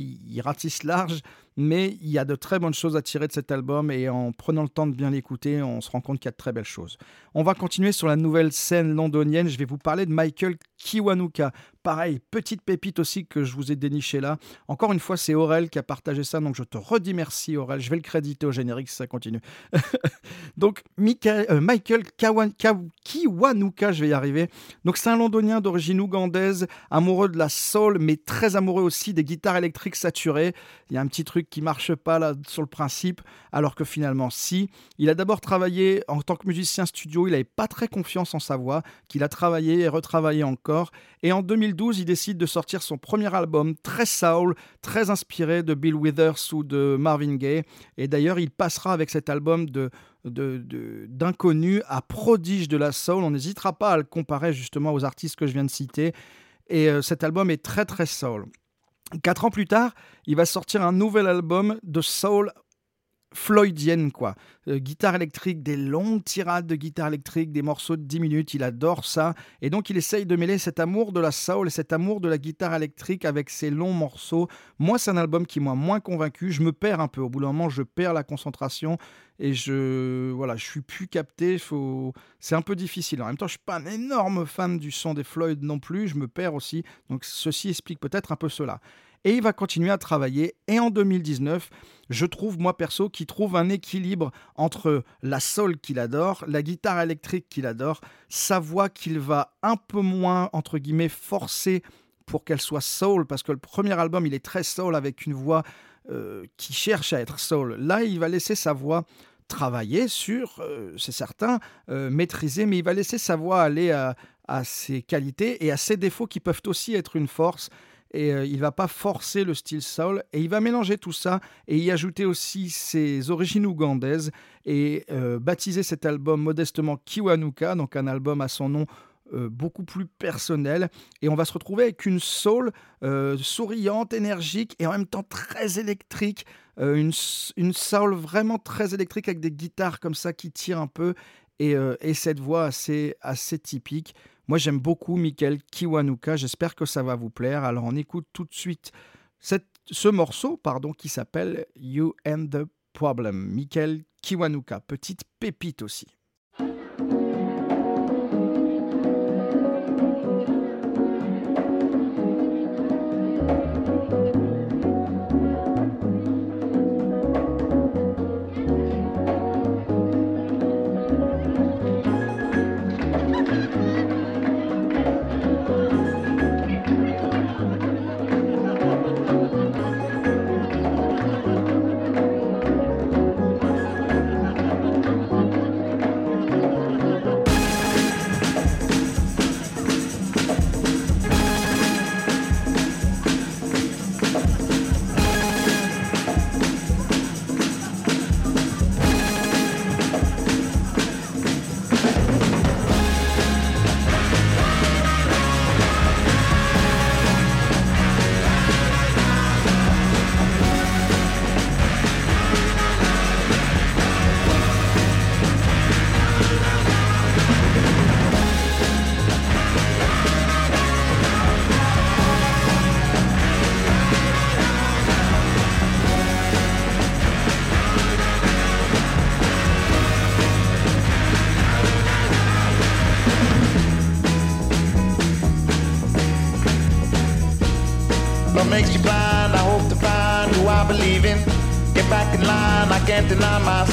S1: large. Mais il y a de très bonnes choses à tirer de cet album. Et en prenant le temps de bien l'écouter, on se rend compte qu'il y a de très belles choses. On va continuer sur la nouvelle scène londonienne. Je vais vous parler de Michael Kiwanuka. Pareil, petite pépite aussi que je vous ai déniché là. Encore une fois, c'est Aurel qui a partagé ça, donc je te redis merci Aurel. Je vais le créditer au générique si ça continue. *laughs* donc Michael, euh, Kiwanuka, je vais y arriver. Donc c'est un londonien d'origine ougandaise, amoureux de la soul, mais très amoureux aussi des guitares électriques saturées. Il y a un petit truc qui marche pas là sur le principe, alors que finalement si. Il a d'abord travaillé en tant que musicien studio, il n'avait pas très confiance en sa voix, qu'il a travaillé et retravaillé encore. Et en 2012, il décide de sortir son premier album, très soul, très inspiré de Bill Withers ou de Marvin Gaye. Et d'ailleurs, il passera avec cet album d'inconnu à prodige de la soul. On n'hésitera pas à le comparer justement aux artistes que je viens de citer. Et euh, cet album est très très soul. Quatre ans plus tard, il va sortir un nouvel album de soul floydienne, quoi. Euh, guitare électrique, des longues tirades de guitare électrique, des morceaux de 10 minutes, il adore ça. Et donc il essaye de mêler cet amour de la soul et cet amour de la guitare électrique avec ces longs morceaux. Moi, c'est un album qui m'a moins convaincu. Je me perds un peu. Au bout d'un moment, je perds la concentration et je voilà, je suis plus capté. Faut... C'est un peu difficile. En même temps, je suis pas un énorme fan du son des Floyd non plus. Je me perds aussi. Donc ceci explique peut-être un peu cela et il va continuer à travailler. Et en 2019, je trouve, moi perso, qu'il trouve un équilibre entre la soul qu'il adore, la guitare électrique qu'il adore, sa voix qu'il va un peu moins, entre guillemets, forcer pour qu'elle soit soul, parce que le premier album, il est très soul avec une voix euh, qui cherche à être soul. Là, il va laisser sa voix travailler sur, euh, c'est certain, euh, maîtriser, mais il va laisser sa voix aller à, à ses qualités et à ses défauts qui peuvent aussi être une force et euh, il va pas forcer le style soul. Et il va mélanger tout ça et y ajouter aussi ses origines ougandaises et euh, baptiser cet album modestement Kiwanuka, donc un album à son nom euh, beaucoup plus personnel. Et on va se retrouver avec une soul souriante, énergique et en même temps très électrique, une, une soul vraiment très électrique avec des guitares comme ça qui tirent un peu. Et, et cette voix assez, assez typique. Moi, j'aime beaucoup Michael Kiwanuka. J'espère que ça va vous plaire. Alors, on écoute tout de suite ce morceau pardon, qui s'appelle You and the Problem. Michael Kiwanuka, petite pépite aussi.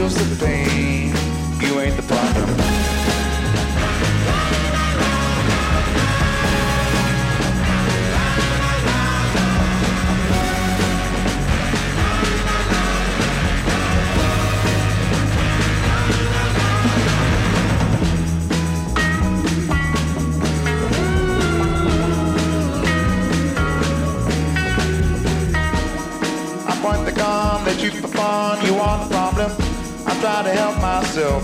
S5: heals the pain. You ain't the problem.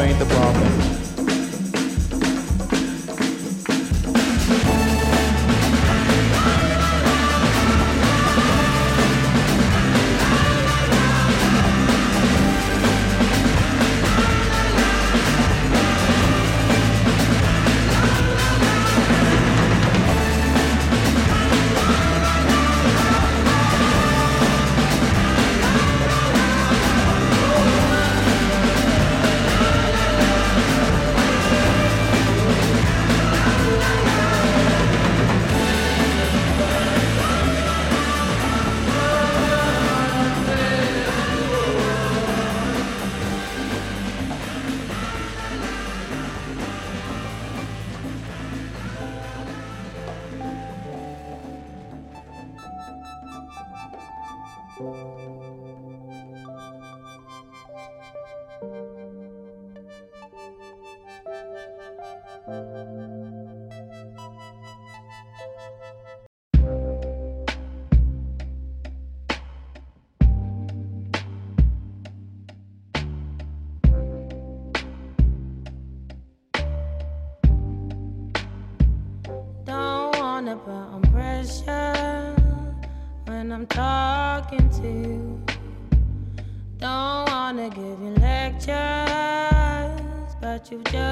S5: Ain't the problem.
S6: you just.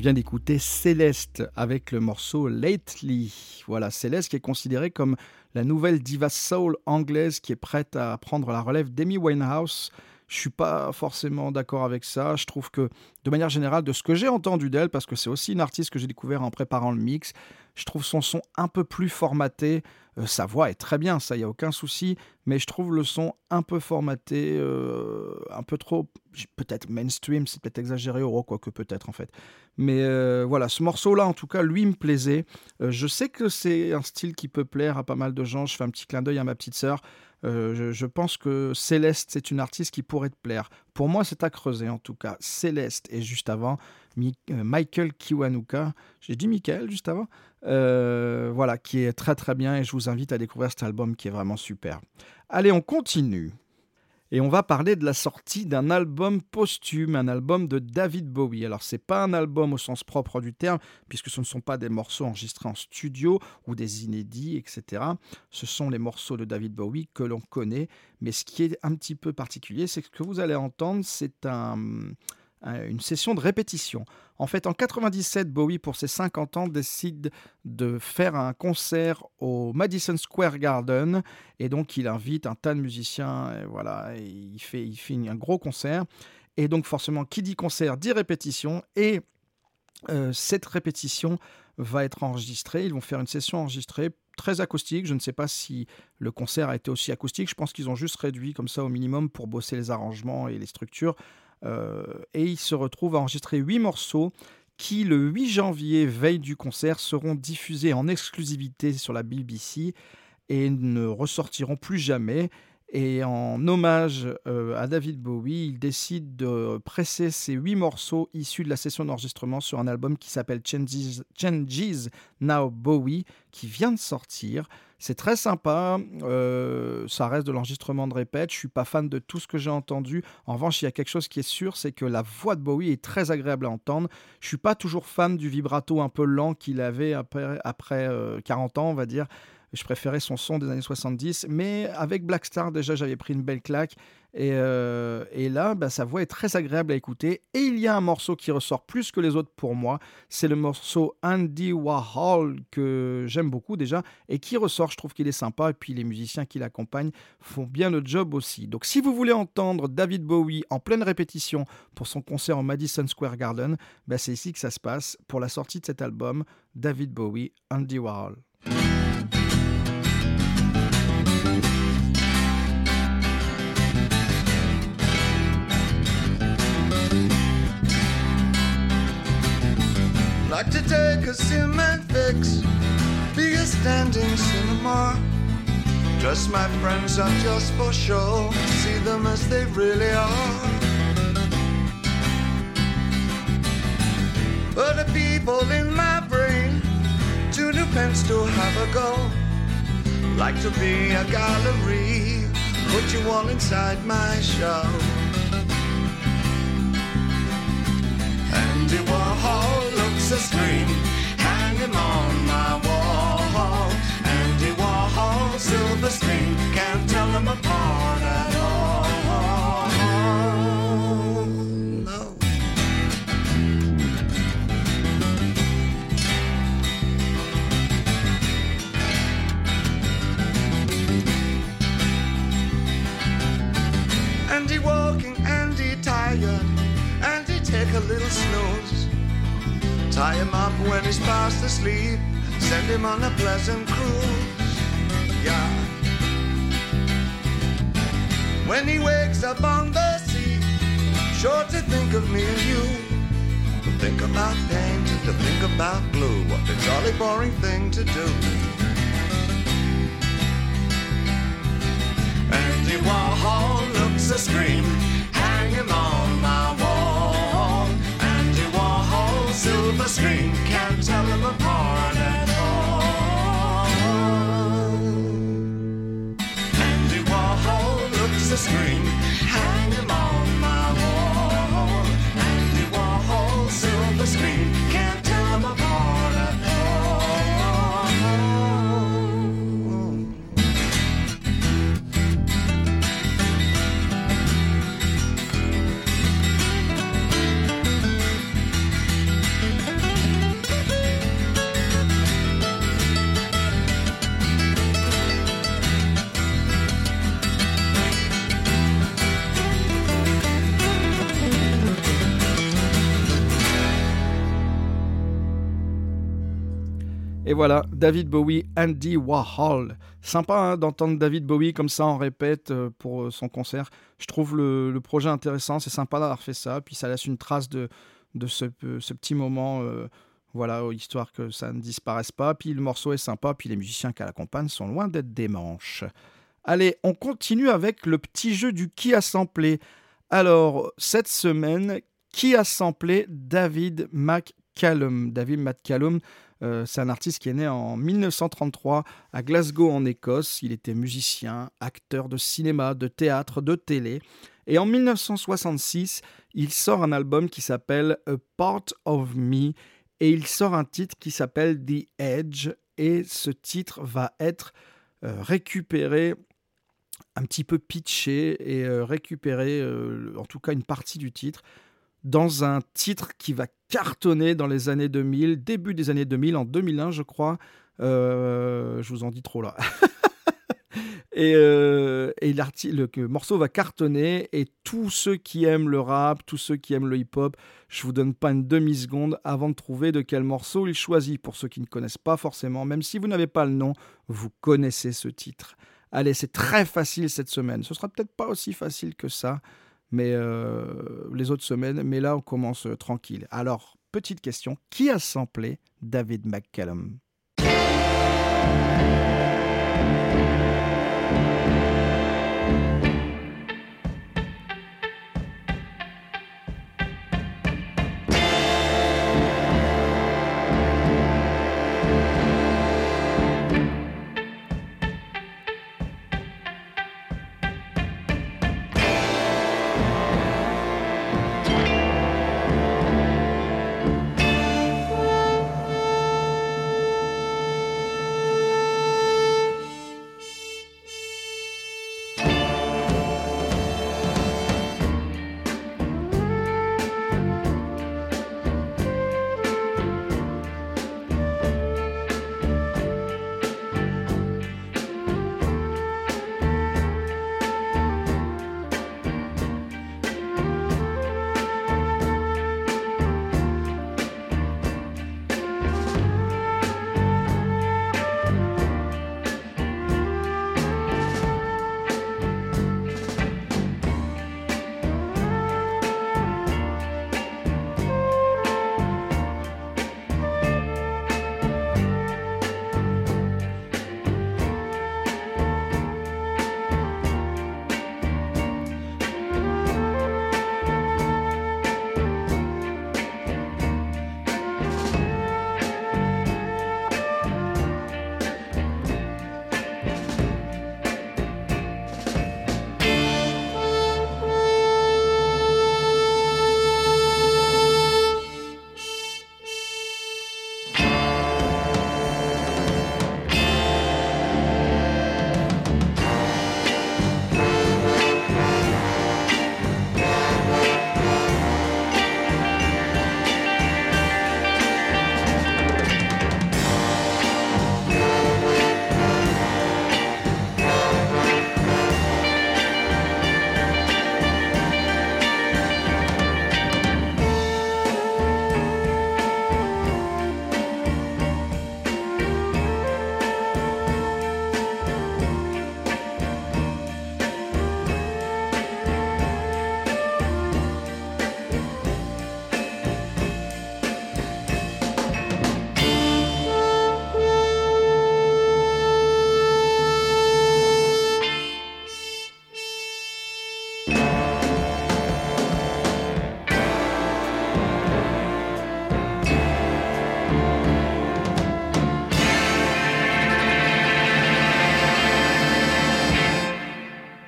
S1: vient d'écouter Céleste avec le morceau Lately. Voilà, Céleste qui est considérée comme la nouvelle diva soul anglaise qui est prête à prendre la relève d'Amy Winehouse. Je suis pas forcément d'accord avec ça. Je trouve que, de manière générale, de ce que j'ai entendu d'elle, parce que c'est aussi une artiste que j'ai découvert en préparant le mix, je trouve son son un peu plus formaté. Euh, sa voix est très bien, ça, il n'y a aucun souci, mais je trouve le son un peu formaté, euh, un peu trop, peut-être mainstream, c'est peut-être exagéré, ou quoi que peut-être en fait. Mais euh, voilà, ce morceau-là, en tout cas, lui, me plaisait. Euh, je sais que c'est un style qui peut plaire à pas mal de gens. Je fais un petit clin d'œil à ma petite sœur. Euh, je, pense que Céleste, c'est une artiste qui pourrait te plaire. Pour moi, c'est à creuser, en tout cas. Céleste, et juste avant, Michael Kiwanuka. J'ai dit Michael juste avant. voilà, qui est très très bien et je vous invite à découvrir cet album qui est vraiment super. Allez, on continue. Et on va parler de la sortie d'un album posthume, un album de David Bowie. Alors, c'est pas un album au sens propre du terme, puisque ce ne sont pas des morceaux enregistrés en studio ou des inédits, etc. Ce sont les morceaux de David Bowie que l'on connaît. Mais ce qui est un petit peu particulier, c'est que ce que vous allez entendre, c'est un, un- une session de répétition. En fait, en 97, Bowie, pour ses 50 ans, décide de faire un concert au Madison Square Garden. Et donc, il invite un tas de musiciens. Et voilà, il fait, il un gros concert. Et donc, forcément, qui dit concert dit répétition. Et euh, cette répétition va être enregistrée. Ils vont faire une session enregistrée très acoustique. Je ne sais pas si le concert a été aussi acoustique. Je pense qu'ils ont juste réduit comme ça au minimum pour bosser les arrangements et les structures. Euh, et ils se retrouvent à enregistrer huit morceaux qui, le 8 janvier, veille du concert, seront diffusés en exclusivité sur la BBC et ne ressortiront plus jamais. Et en hommage euh, à David Bowie, il décide de presser ces huit morceaux issus de la session d'enregistrement sur un album qui s'appelle Changes, Now Bowie, qui vient de sortir. C'est très sympa, euh, ça reste de l'enregistrement de répète, je suis pas fan de tout ce que j'ai entendu. En revanche, il y a quelque chose qui est sûr, c'est que la voix de Bowie est très agréable à entendre. Je suis pas toujours fan du vibrato un peu lent qu'il avait après, après euh, 40 ans, on va dire. Je préférais son son des années 70, mais avec Black Star, déjà, j'avais pris une belle claque. Et, euh, et là, bah, sa voix est très agréable à écouter. Et il y a un morceau qui ressort plus que les autres pour moi. C'est le morceau Andy Warhol, que j'aime beaucoup déjà, et qui ressort. Je trouve qu'il est sympa. Et puis les musiciens qui l'accompagnent font bien le job aussi. Donc si vous voulez entendre David Bowie en pleine répétition pour son concert au Madison Square Garden, bah, c'est ici que ça se passe pour la sortie de cet album, David Bowie, Andy Warhol.
S7: Like to take a cement fix, be a standing cinema. Dress my friends up just for show, see them as they really are. But the people in my brain, two new pens to have a go. Like to be a gallery, put you all inside my show. Andy Warhol a scream, hang him on my wall. Andy Warhol, silver screen, can't tell them apart at all. No. Andy walking, Andy tired, Andy take a little snooze. Tie him up when he's fast asleep, send him on a pleasant cruise. Yeah. When he wakes up on the sea, sure to think of me and you. To think about paint, to think about blue. what a jolly boring thing to do. Andy Warhol looks a scream, hang him on my wall. Silver screen, can't tell him apart at all. Andy Warhol looks a scream,
S1: Et voilà, David Bowie, Andy Warhol. Sympa hein, d'entendre David Bowie comme ça en répète euh, pour euh, son concert. Je trouve le, projet intéressant, c'est sympa d'avoir fait ça. Puis ça laisse une trace de, de ce petit moment, euh, voilà, histoire que ça ne disparaisse pas. Puis le morceau est sympa, puis les musiciens qui l'accompagnent sont loin d'être des manches. Allez, on continue avec le petit jeu du qui a samplé. Alors, cette semaine, qui a samplé David McCallum? David McCallum, euh, c'est un artiste qui est né en 1933 à Glasgow en Écosse. Il était musicien, acteur de cinéma, de théâtre, de télé. Et en 1966, il sort un album qui s'appelle A Part of Me et il sort un titre qui s'appelle The Edge et ce titre va être euh, récupéré un petit peu pitché et euh, récupéré en tout cas une partie du titre dans un titre qui va cartonner dans les années 2000, début des années 2000, en 2001 je crois. Euh, je vous en dis trop là. *laughs* et euh, et le morceau va cartonner et tous ceux qui aiment le rap, tous ceux qui aiment le hip-hop, je vous donne pas une demi-seconde avant de trouver de quel morceau il choisit. Pour ceux qui ne connaissent pas forcément, même si vous n'avez pas le nom, vous connaissez ce titre. Allez, c'est très facile cette semaine. Ce sera peut-être pas aussi facile que ça, mais euh, les autres semaines. Mais là, on commence euh, tranquille. Alors, petite question qui a samplé David McCallum?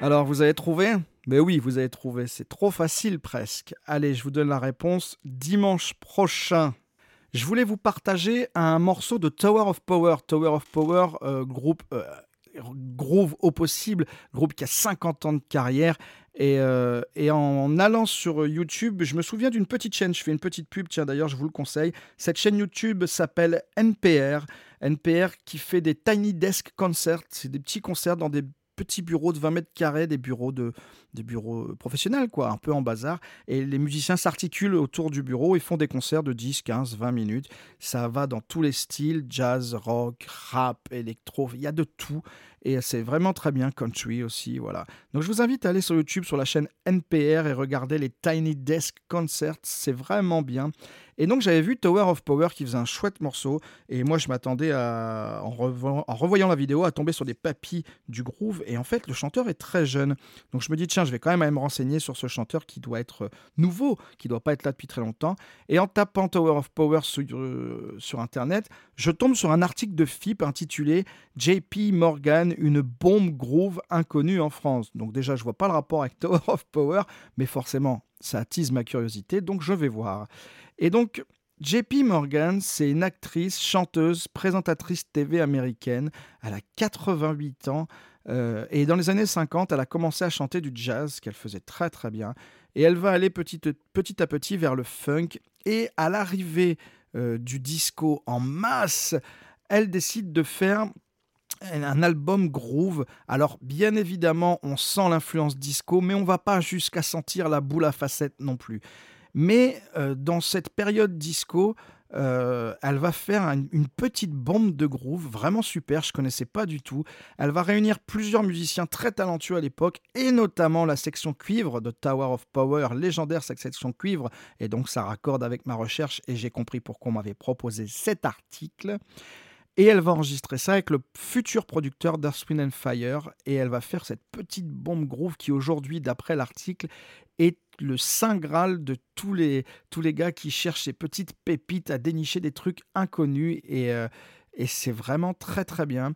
S1: Alors, vous avez trouvé? Mais oui, vous avez trouvé. C'est trop facile presque. Allez, je vous donne la réponse dimanche prochain. Je voulais vous partager un morceau de Tower of Power. Tower of Power, euh, groupe euh, groove au possible, groupe qui a 50 ans de carrière. Et, euh, et en allant sur YouTube, je me souviens d'une petite chaîne, je fais une petite pub, tiens d'ailleurs je vous le conseille. Cette chaîne YouTube s'appelle NPR. NPR qui fait des Tiny Desk Concerts, c'est des petits concerts dans des petits bureaux de 20 mètres carrés, des bureaux, de, des bureaux professionnels, quoi, un peu en bazar. Et les musiciens s'articulent autour du bureau et font des concerts de 10, 15, 20 minutes. Ça va dans tous les styles, jazz, rock, rap, électro, il y a de tout. Et c'est vraiment très bien country aussi, voilà. Donc je vous invite à aller sur YouTube, sur la chaîne NPR et regarder les Tiny Desk Concerts, c'est vraiment bien. Et donc j'avais vu Tower of Power qui faisait un chouette morceau et moi je m'attendais à, en, en revoyant la vidéo à tomber sur des papis du groove et en fait le chanteur est très jeune. Donc je me dis tiens je vais quand même aller me renseigner sur ce chanteur qui doit être euh, nouveau, qui doit pas être là depuis très longtemps. Et en tapant Tower of Power sur, euh, sur internet, je tombe sur un article de FIP intitulé JP Morgan, une bombe groove inconnue en France. Donc déjà je vois pas le rapport avec *laughs* Tower of Power, mais forcément ça attise ma curiosité, donc je vais voir. Et donc, JP Morgan, c'est une actrice, chanteuse, présentatrice TV américaine. Elle a 88 ans. euh, et dans les années 50, elle a commencé à chanter du jazz, qu'elle faisait très très bien. Et elle va aller petit, petit à petit vers le funk. Et à l'arrivée euh, du disco en masse, elle décide de faire un album groove. Alors bien évidemment, on sent l'influence disco, mais on va pas jusqu'à sentir la boule à facettes non plus. Mais euh, dans cette période disco, euh, elle va faire un- une petite bombe de groove vraiment super, je connaissais pas du tout. Elle va réunir plusieurs musiciens très talentueux à l'époque, et notamment la section cuivre de Tower of Power, légendaire cette section cuivre, et donc ça raccorde avec ma recherche, et j'ai compris pourquoi on m'avait proposé cet article. Et elle va enregistrer ça avec le futur producteur d'Earth, and Fire. Et elle va faire cette petite bombe groove qui aujourd'hui, d'après l'article, est le saint graal de tous les, tous les gars qui cherchent ces petites pépites à dénicher des trucs inconnus. Et, euh, et c'est vraiment très très bien.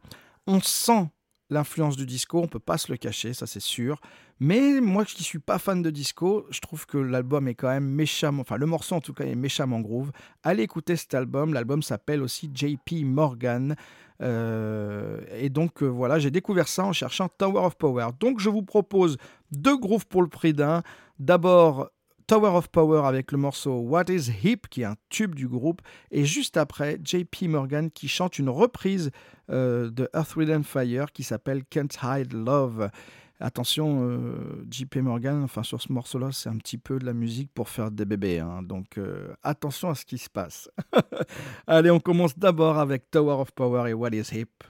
S1: On sent l'influence du disco, on peut pas se le cacher, ça c'est sûr. Mais moi qui suis pas fan de disco, je trouve que l'album est quand même méchamment, enfin le morceau en tout cas est méchamment groove. Allez écouter cet album, l'album s'appelle aussi JP Morgan. Euh, et donc euh, voilà, j'ai découvert ça en cherchant Tower of Power. Donc je vous propose deux grooves pour le prix d'un. D'abord Tower of Power avec le morceau What is Hip, qui est un tube du groupe, et juste après, JP Morgan qui chante une reprise euh, de Earth, Wind and Fire qui s'appelle Can't Hide Love. Attention, euh, JP Morgan, enfin sur ce morceau-là, c'est un petit peu de la musique pour faire des bébés, hein, donc euh, attention à ce qui se passe. *laughs* Allez, on commence d'abord avec Tower of Power et What is
S8: Hip.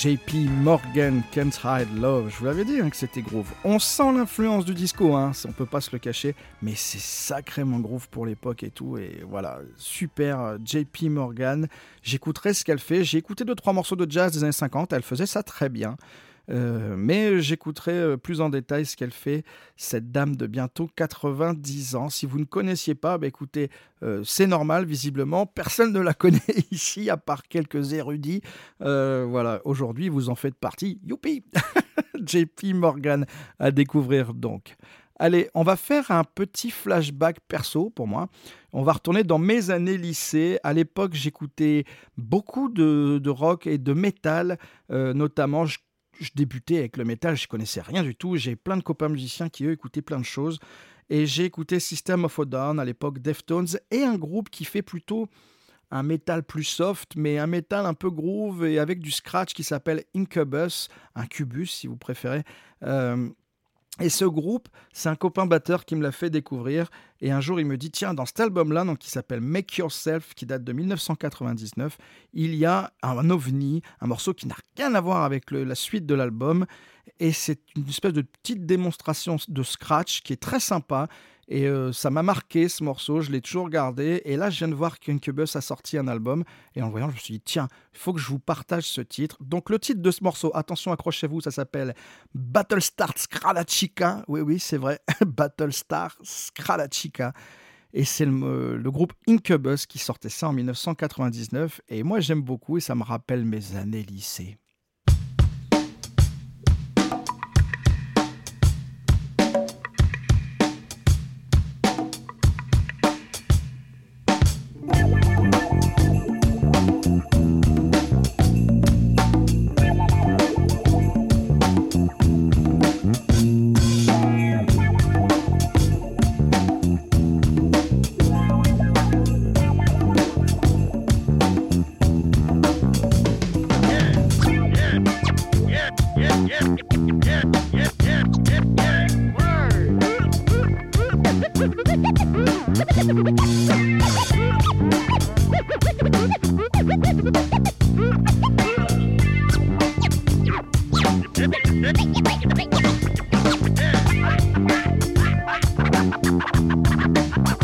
S1: JP Morgan, Can't Hide Love. Je vous l'avais dit hein, que c'était groove. On sent l'influence du disco, hein, on peut pas se le cacher, mais c'est sacrément groove pour l'époque et tout. Et voilà, super euh, JP Morgan. J'écouterai ce qu'elle fait. J'ai écouté deux trois morceaux de jazz des années 50. Elle faisait ça très bien. Euh, mais j'écouterai euh, plus en détail ce qu'elle fait, cette dame de bientôt 90 ans. Si vous ne connaissiez pas, bah, écoutez, euh, c'est normal, visiblement. Personne ne la *laughs* connaît ici, à part quelques érudits. Voilà, aujourd'hui, vous en faites partie. Youpi *laughs* JP Morgan à découvrir donc. Allez, on va faire un petit flashback perso pour moi. On va retourner dans mes années lycée. À l'époque, j'écoutais beaucoup de, rock et de métal, notamment. Je débutais avec le métal, je connaissais rien du tout. J'ai plein de copains musiciens qui, eux, écoutaient plein de choses. Et j'ai écouté System of a Down à l'époque, Deftones, et un groupe qui fait plutôt un métal plus soft, mais un métal un peu groove et avec du scratch qui s'appelle Incubus, un cubus si vous préférez. Euh, et ce groupe, c'est un copain batteur qui me l'a fait découvrir. Et un jour, il me dit Tiens, dans cet album-là, qui s'appelle Make Yourself, qui date de 1999, il y a un ovni, un morceau qui n'a rien à voir avec la suite de l'album. Et c'est une espèce de petite démonstration de scratch qui est très sympa. Et euh, ça m'a marqué ce morceau, je l'ai toujours gardé. Et là, je viens de voir qu'Incubus a sorti un album. Et en le voyant, je me suis dit, tiens, il faut que je vous partage ce titre. Donc, le titre de ce morceau, attention, accrochez-vous, ça s'appelle Battlestar Scralachica. Oui, oui, c'est vrai. *laughs* Battlestar Scralachica. Et c'est le, le groupe Incubus qui sortait ça en 1999. Et moi, j'aime beaucoup et ça me rappelle mes années lycée.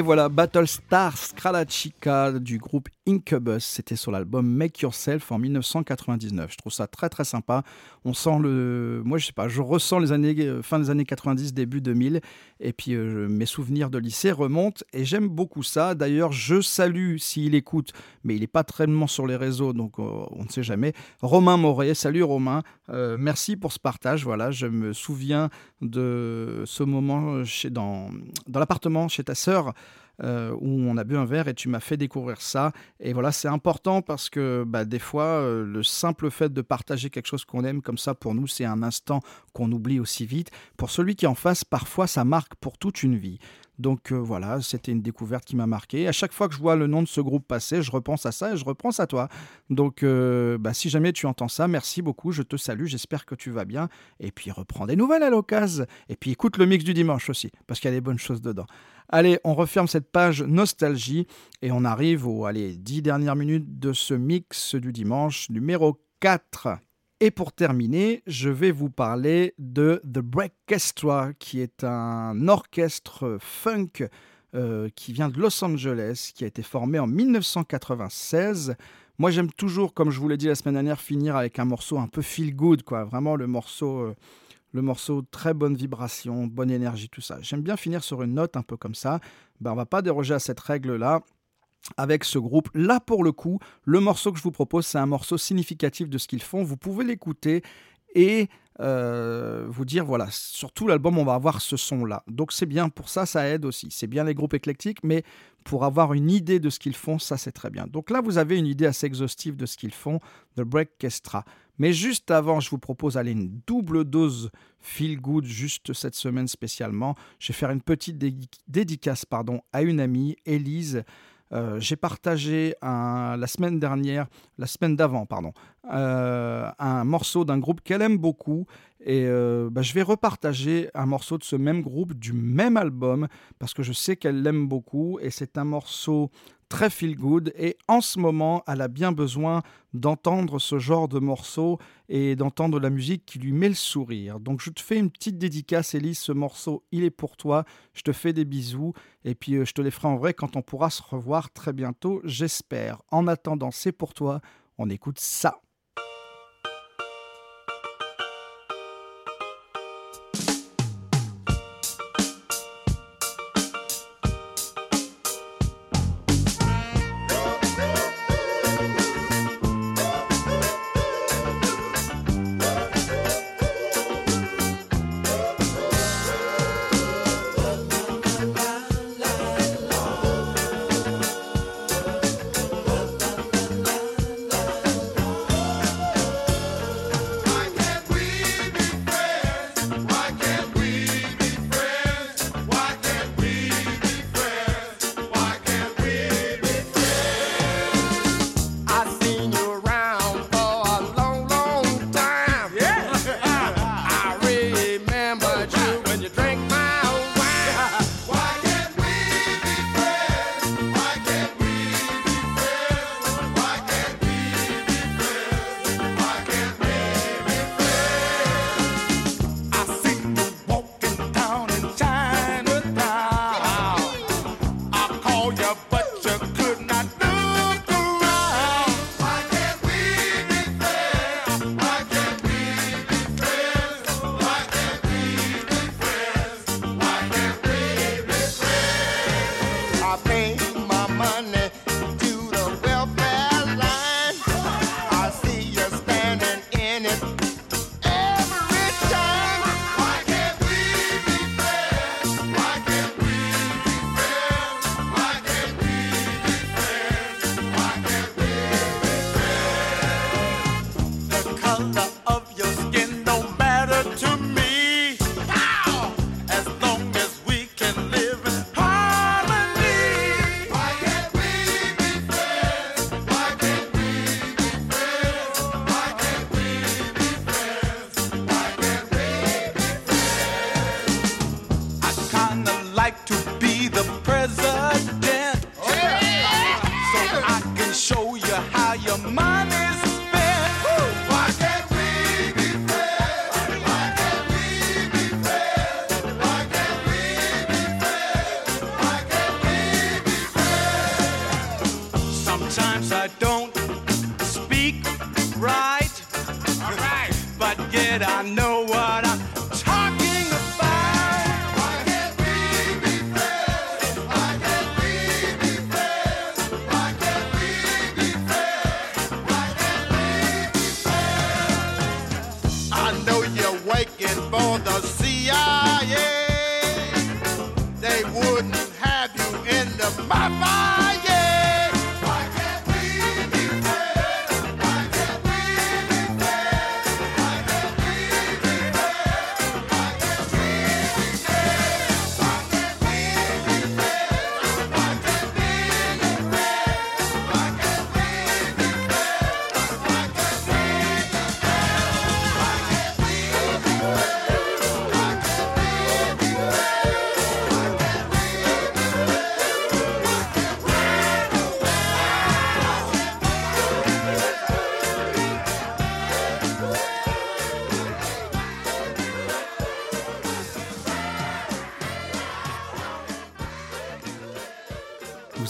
S1: Et voilà, Battlestar Scralachika du groupe Incubus. C'était sur l'album Make Yourself en 1999. Je trouve ça très très sympa. On sent le. Moi, je sais pas, je ressens les années, euh, fin des années 90, début 2000. Et puis euh, mes souvenirs de lycée remontent. Et j'aime beaucoup ça. D'ailleurs, je salue s'il écoute, mais il n'est pas très sur les réseaux, donc euh, on ne sait jamais. Romain Moret. Salut Romain. Merci pour ce partage. Voilà, je me souviens de ce moment chez, dans, dans l'appartement chez ta sœur. Euh, où on a bu un verre et tu m'as fait découvrir ça. Et voilà, c'est important parce que bah, des fois, euh, le simple fait de partager quelque chose qu'on aime comme ça, pour nous, c'est un instant qu'on oublie aussi vite. Pour celui qui en face, parfois, ça marque pour toute une vie. Donc euh, voilà, c'était une découverte qui m'a marqué. À chaque fois que je vois le nom de ce groupe passer, je repense à ça et je repense à toi. Donc euh, bah, si jamais tu entends ça, merci beaucoup, je te salue, j'espère que tu vas bien. Et puis reprends des nouvelles à l'occasion. Et puis écoute le mix du dimanche aussi, parce qu'il y a des bonnes choses dedans. Allez, on referme cette page nostalgie et on arrive aux allez, 10 dernières minutes de ce mix du dimanche numéro 4. Et pour terminer, je vais vous parler de The Breakestra, qui est un orchestre funk euh, qui vient de Los Angeles, qui a été formé en 1996. Moi, j'aime toujours, comme je vous l'ai dit la semaine dernière, finir avec un morceau un peu feel good, quoi. Vraiment le morceau, euh, le morceau très bonne vibration, bonne énergie, tout ça. J'aime bien finir sur une note un peu comme ça. Ben, on va pas déroger à cette règle-là avec ce groupe. Là, pour le coup, le morceau que je vous propose, c'est un morceau significatif de ce qu'ils font. Vous pouvez l'écouter et euh, vous dire, voilà, sur tout l'album, on va avoir ce son-là. Donc c'est bien, pour ça, ça aide aussi. C'est bien les groupes éclectiques, mais pour avoir une idée de ce qu'ils font, ça c'est très bien. Donc là, vous avez une idée assez exhaustive de ce qu'ils font, The Breakestra. Mais juste avant, je vous propose d'aller une double dose feel good, juste cette semaine spécialement. Je vais faire une petite dédi- dédicace pardon, à une amie, Élise. Euh, j'ai partagé la semaine dernière, la semaine d'avant, pardon, euh, un morceau d'un groupe qu'elle aime beaucoup. Et euh, bah, je vais repartager un morceau de ce même groupe, du même album, parce que je sais qu'elle l'aime beaucoup. Et c'est un morceau très feel good. Et en ce moment, elle a bien besoin d'entendre ce genre de morceau et d'entendre la musique qui lui met le sourire. Donc je te fais une petite dédicace, Elise. Ce morceau, il est pour toi. Je te fais des bisous. Et puis euh, je te les ferai en vrai quand on pourra se revoir très bientôt, j'espère. En attendant, c'est pour toi. On écoute ça.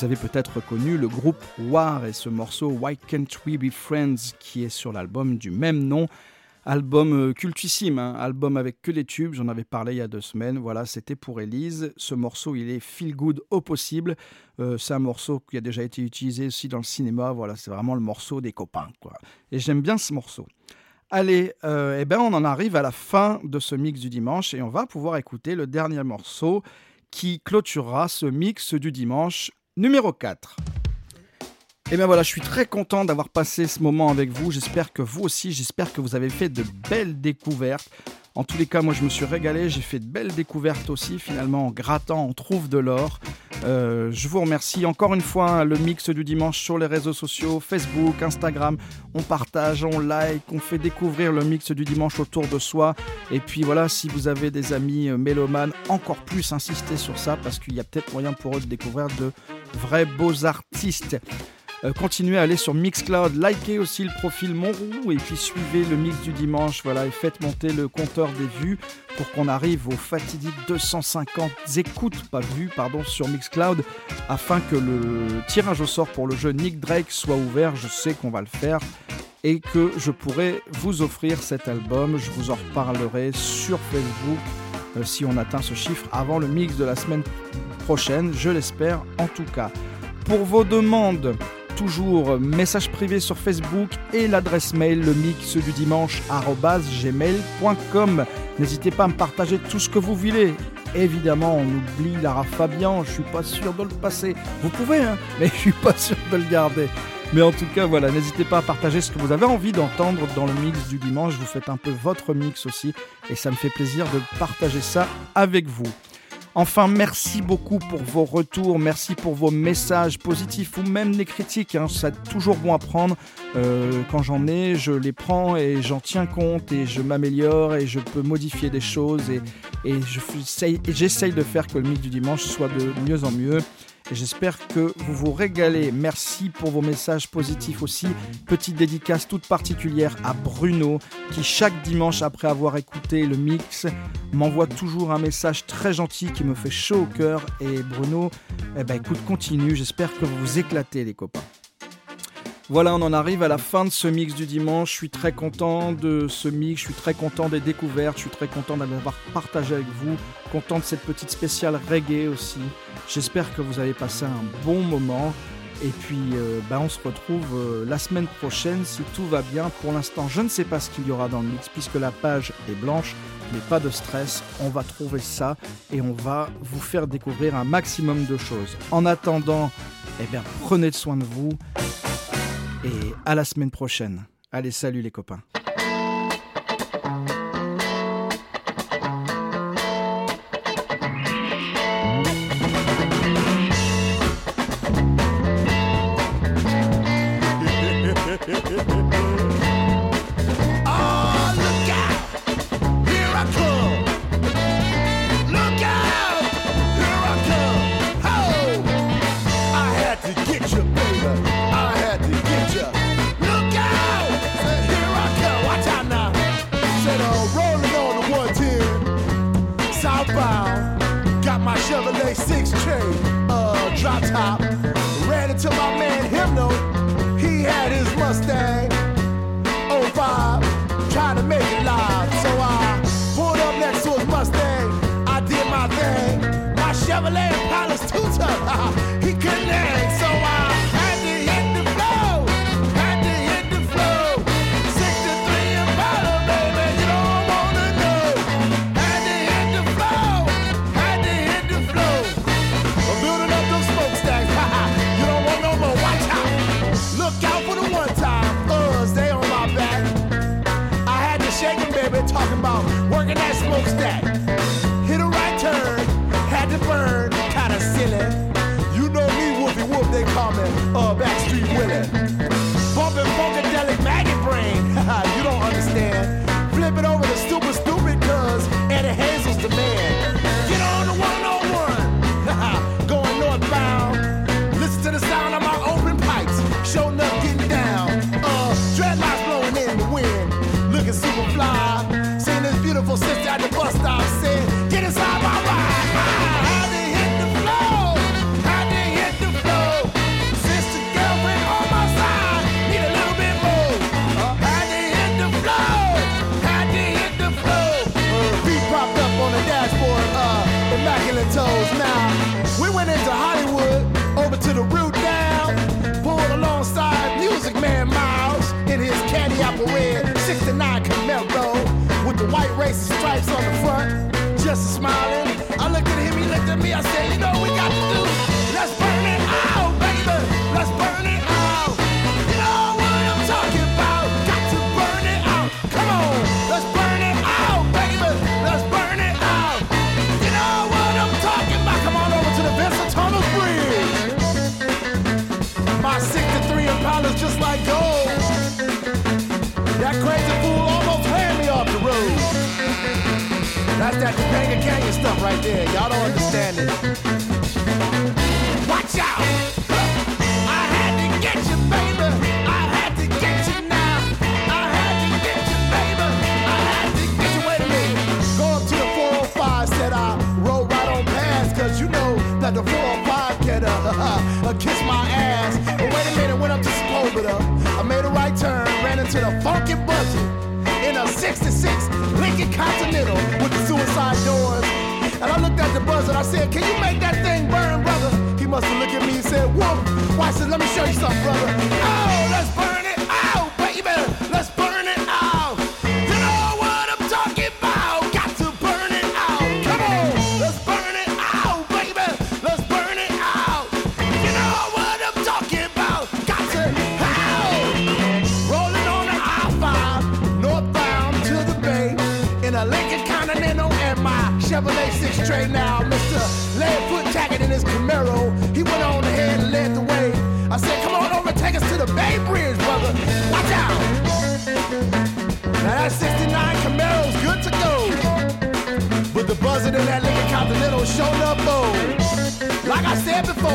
S1: Vous avez peut-être reconnu le groupe War et ce morceau Why Can't We Be Friends qui est sur l'album du même nom. Album euh, cultissime, hein, album avec que des tubes, j'en avais parlé il y a deux semaines, voilà, c'était pour Elise. Ce morceau, il est feel good au possible. Euh, c'est un morceau qui a déjà été utilisé aussi dans le cinéma, voilà, c'est vraiment le morceau des copains. Et j'aime bien ce morceau. Allez, euh, eh ben on en arrive à la fin de ce mix du dimanche et on va pouvoir écouter le dernier morceau qui clôturera ce mix du dimanche numéro 4. Et bien voilà, je suis très content d'avoir passé ce moment avec vous. J'espère que vous aussi, j'espère que vous avez fait de belles découvertes. En tous les cas, moi je me suis régalé, j'ai fait de belles découvertes aussi. Finalement, en grattant, on trouve de l'or. Euh, je vous remercie encore une fois hein, le mix du dimanche sur les réseaux sociaux, Facebook, Instagram. On partage, on like, on fait découvrir le mix du dimanche autour de soi. Et puis voilà, si vous avez des amis euh, mélomanes, encore plus insistez sur ça parce qu'il y a peut-être moyen pour eux de découvrir de vrais beaux artistes. Euh, continuez à aller sur Mixcloud, likez aussi le profil Monroux et puis suivez le mix du dimanche, voilà, et faites monter le compteur des vues pour qu'on arrive aux fatidiques 250 écoutes, pas vues, pardon, sur Mixcloud, afin que le tirage au sort pour le jeu Nick Drake soit ouvert. Je sais qu'on va le faire et que je pourrai vous offrir cet album. Je vous en reparlerai sur Facebook si on atteint ce chiffre avant le mix de la semaine prochaine, je l'espère en tout cas. Pour vos demandes, toujours message privé sur Facebook et l'adresse mail le mix du dimanche. N'hésitez pas à me partager tout ce que vous voulez. Évidemment, on oublie Lara Fabian, je suis pas sûr de le passer. Vous pouvez, hein, mais je suis pas sûr de le garder. Mais en tout cas, voilà, n'hésitez pas à partager ce que vous avez envie d'entendre dans le mix du dimanche. Vous faites un peu votre mix aussi, et ça me fait plaisir de partager ça avec vous. Enfin, merci beaucoup pour vos retours, merci pour vos messages positifs ou même les critiques. hein. C'est toujours bon à prendre. Euh, quand j'en ai, je les prends et j'en tiens compte et je m'améliore et je peux modifier des choses et, j'essaye de faire que le mix du dimanche soit de mieux en mieux. J'espère que vous vous régalez. Merci pour vos messages positifs aussi. Petite dédicace toute particulière à Bruno qui chaque dimanche après avoir écouté le mix m'envoie toujours un message très gentil qui me fait chaud au cœur. Et Bruno, eh ben écoute, continue. J'espère que vous vous éclatez les copains. Voilà, on en arrive à la fin de ce mix du dimanche. Je suis très content de ce mix, je suis très content des découvertes, je suis très content d'avoir partagé avec vous, content de cette petite spéciale reggae aussi. J'espère que vous avez passé un bon moment. Et puis, euh, ben, on se retrouve euh, la semaine prochaine si tout va bien. Pour l'instant, je ne sais pas ce qu'il y aura dans le mix puisque la page est blanche, mais pas de stress. On va trouver ça et on va vous faire découvrir un maximum de choses. En attendant, eh bien, prenez soin de vous et à la semaine prochaine. Allez, salut les copains.
S9: cracker, banger, gang stuff right there. Y'all don't understand it. Watch out! I had to get you, baby. I had to get you now. I had to get you, baby. I had to get you. Wait a minute. Go up to the 405, said I roll right on past, cause you know that the 405 can uh, *laughs* kiss my ass. But wait a minute, went up to Sepulveda. I made a right turn, ran into the funky budget in a 66 Lincoln Continental the buzzard. I said, Can you make that thing burn, brother? He must have looked at me and said, Whoop. Watch this, Let me show you something, brother. Oh!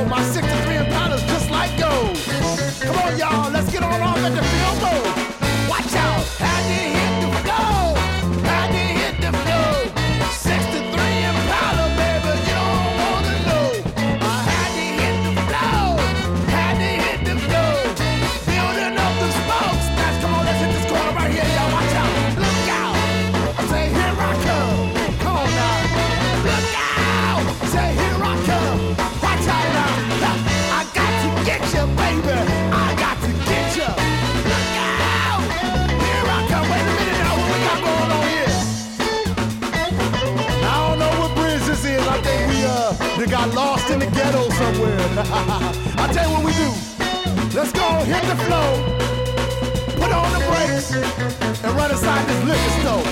S9: my six to three and powder's that got lost in the ghetto somewhere. *laughs* I tell you what we do. Let's go hit the flow, put on the brakes, and run inside this liquor store.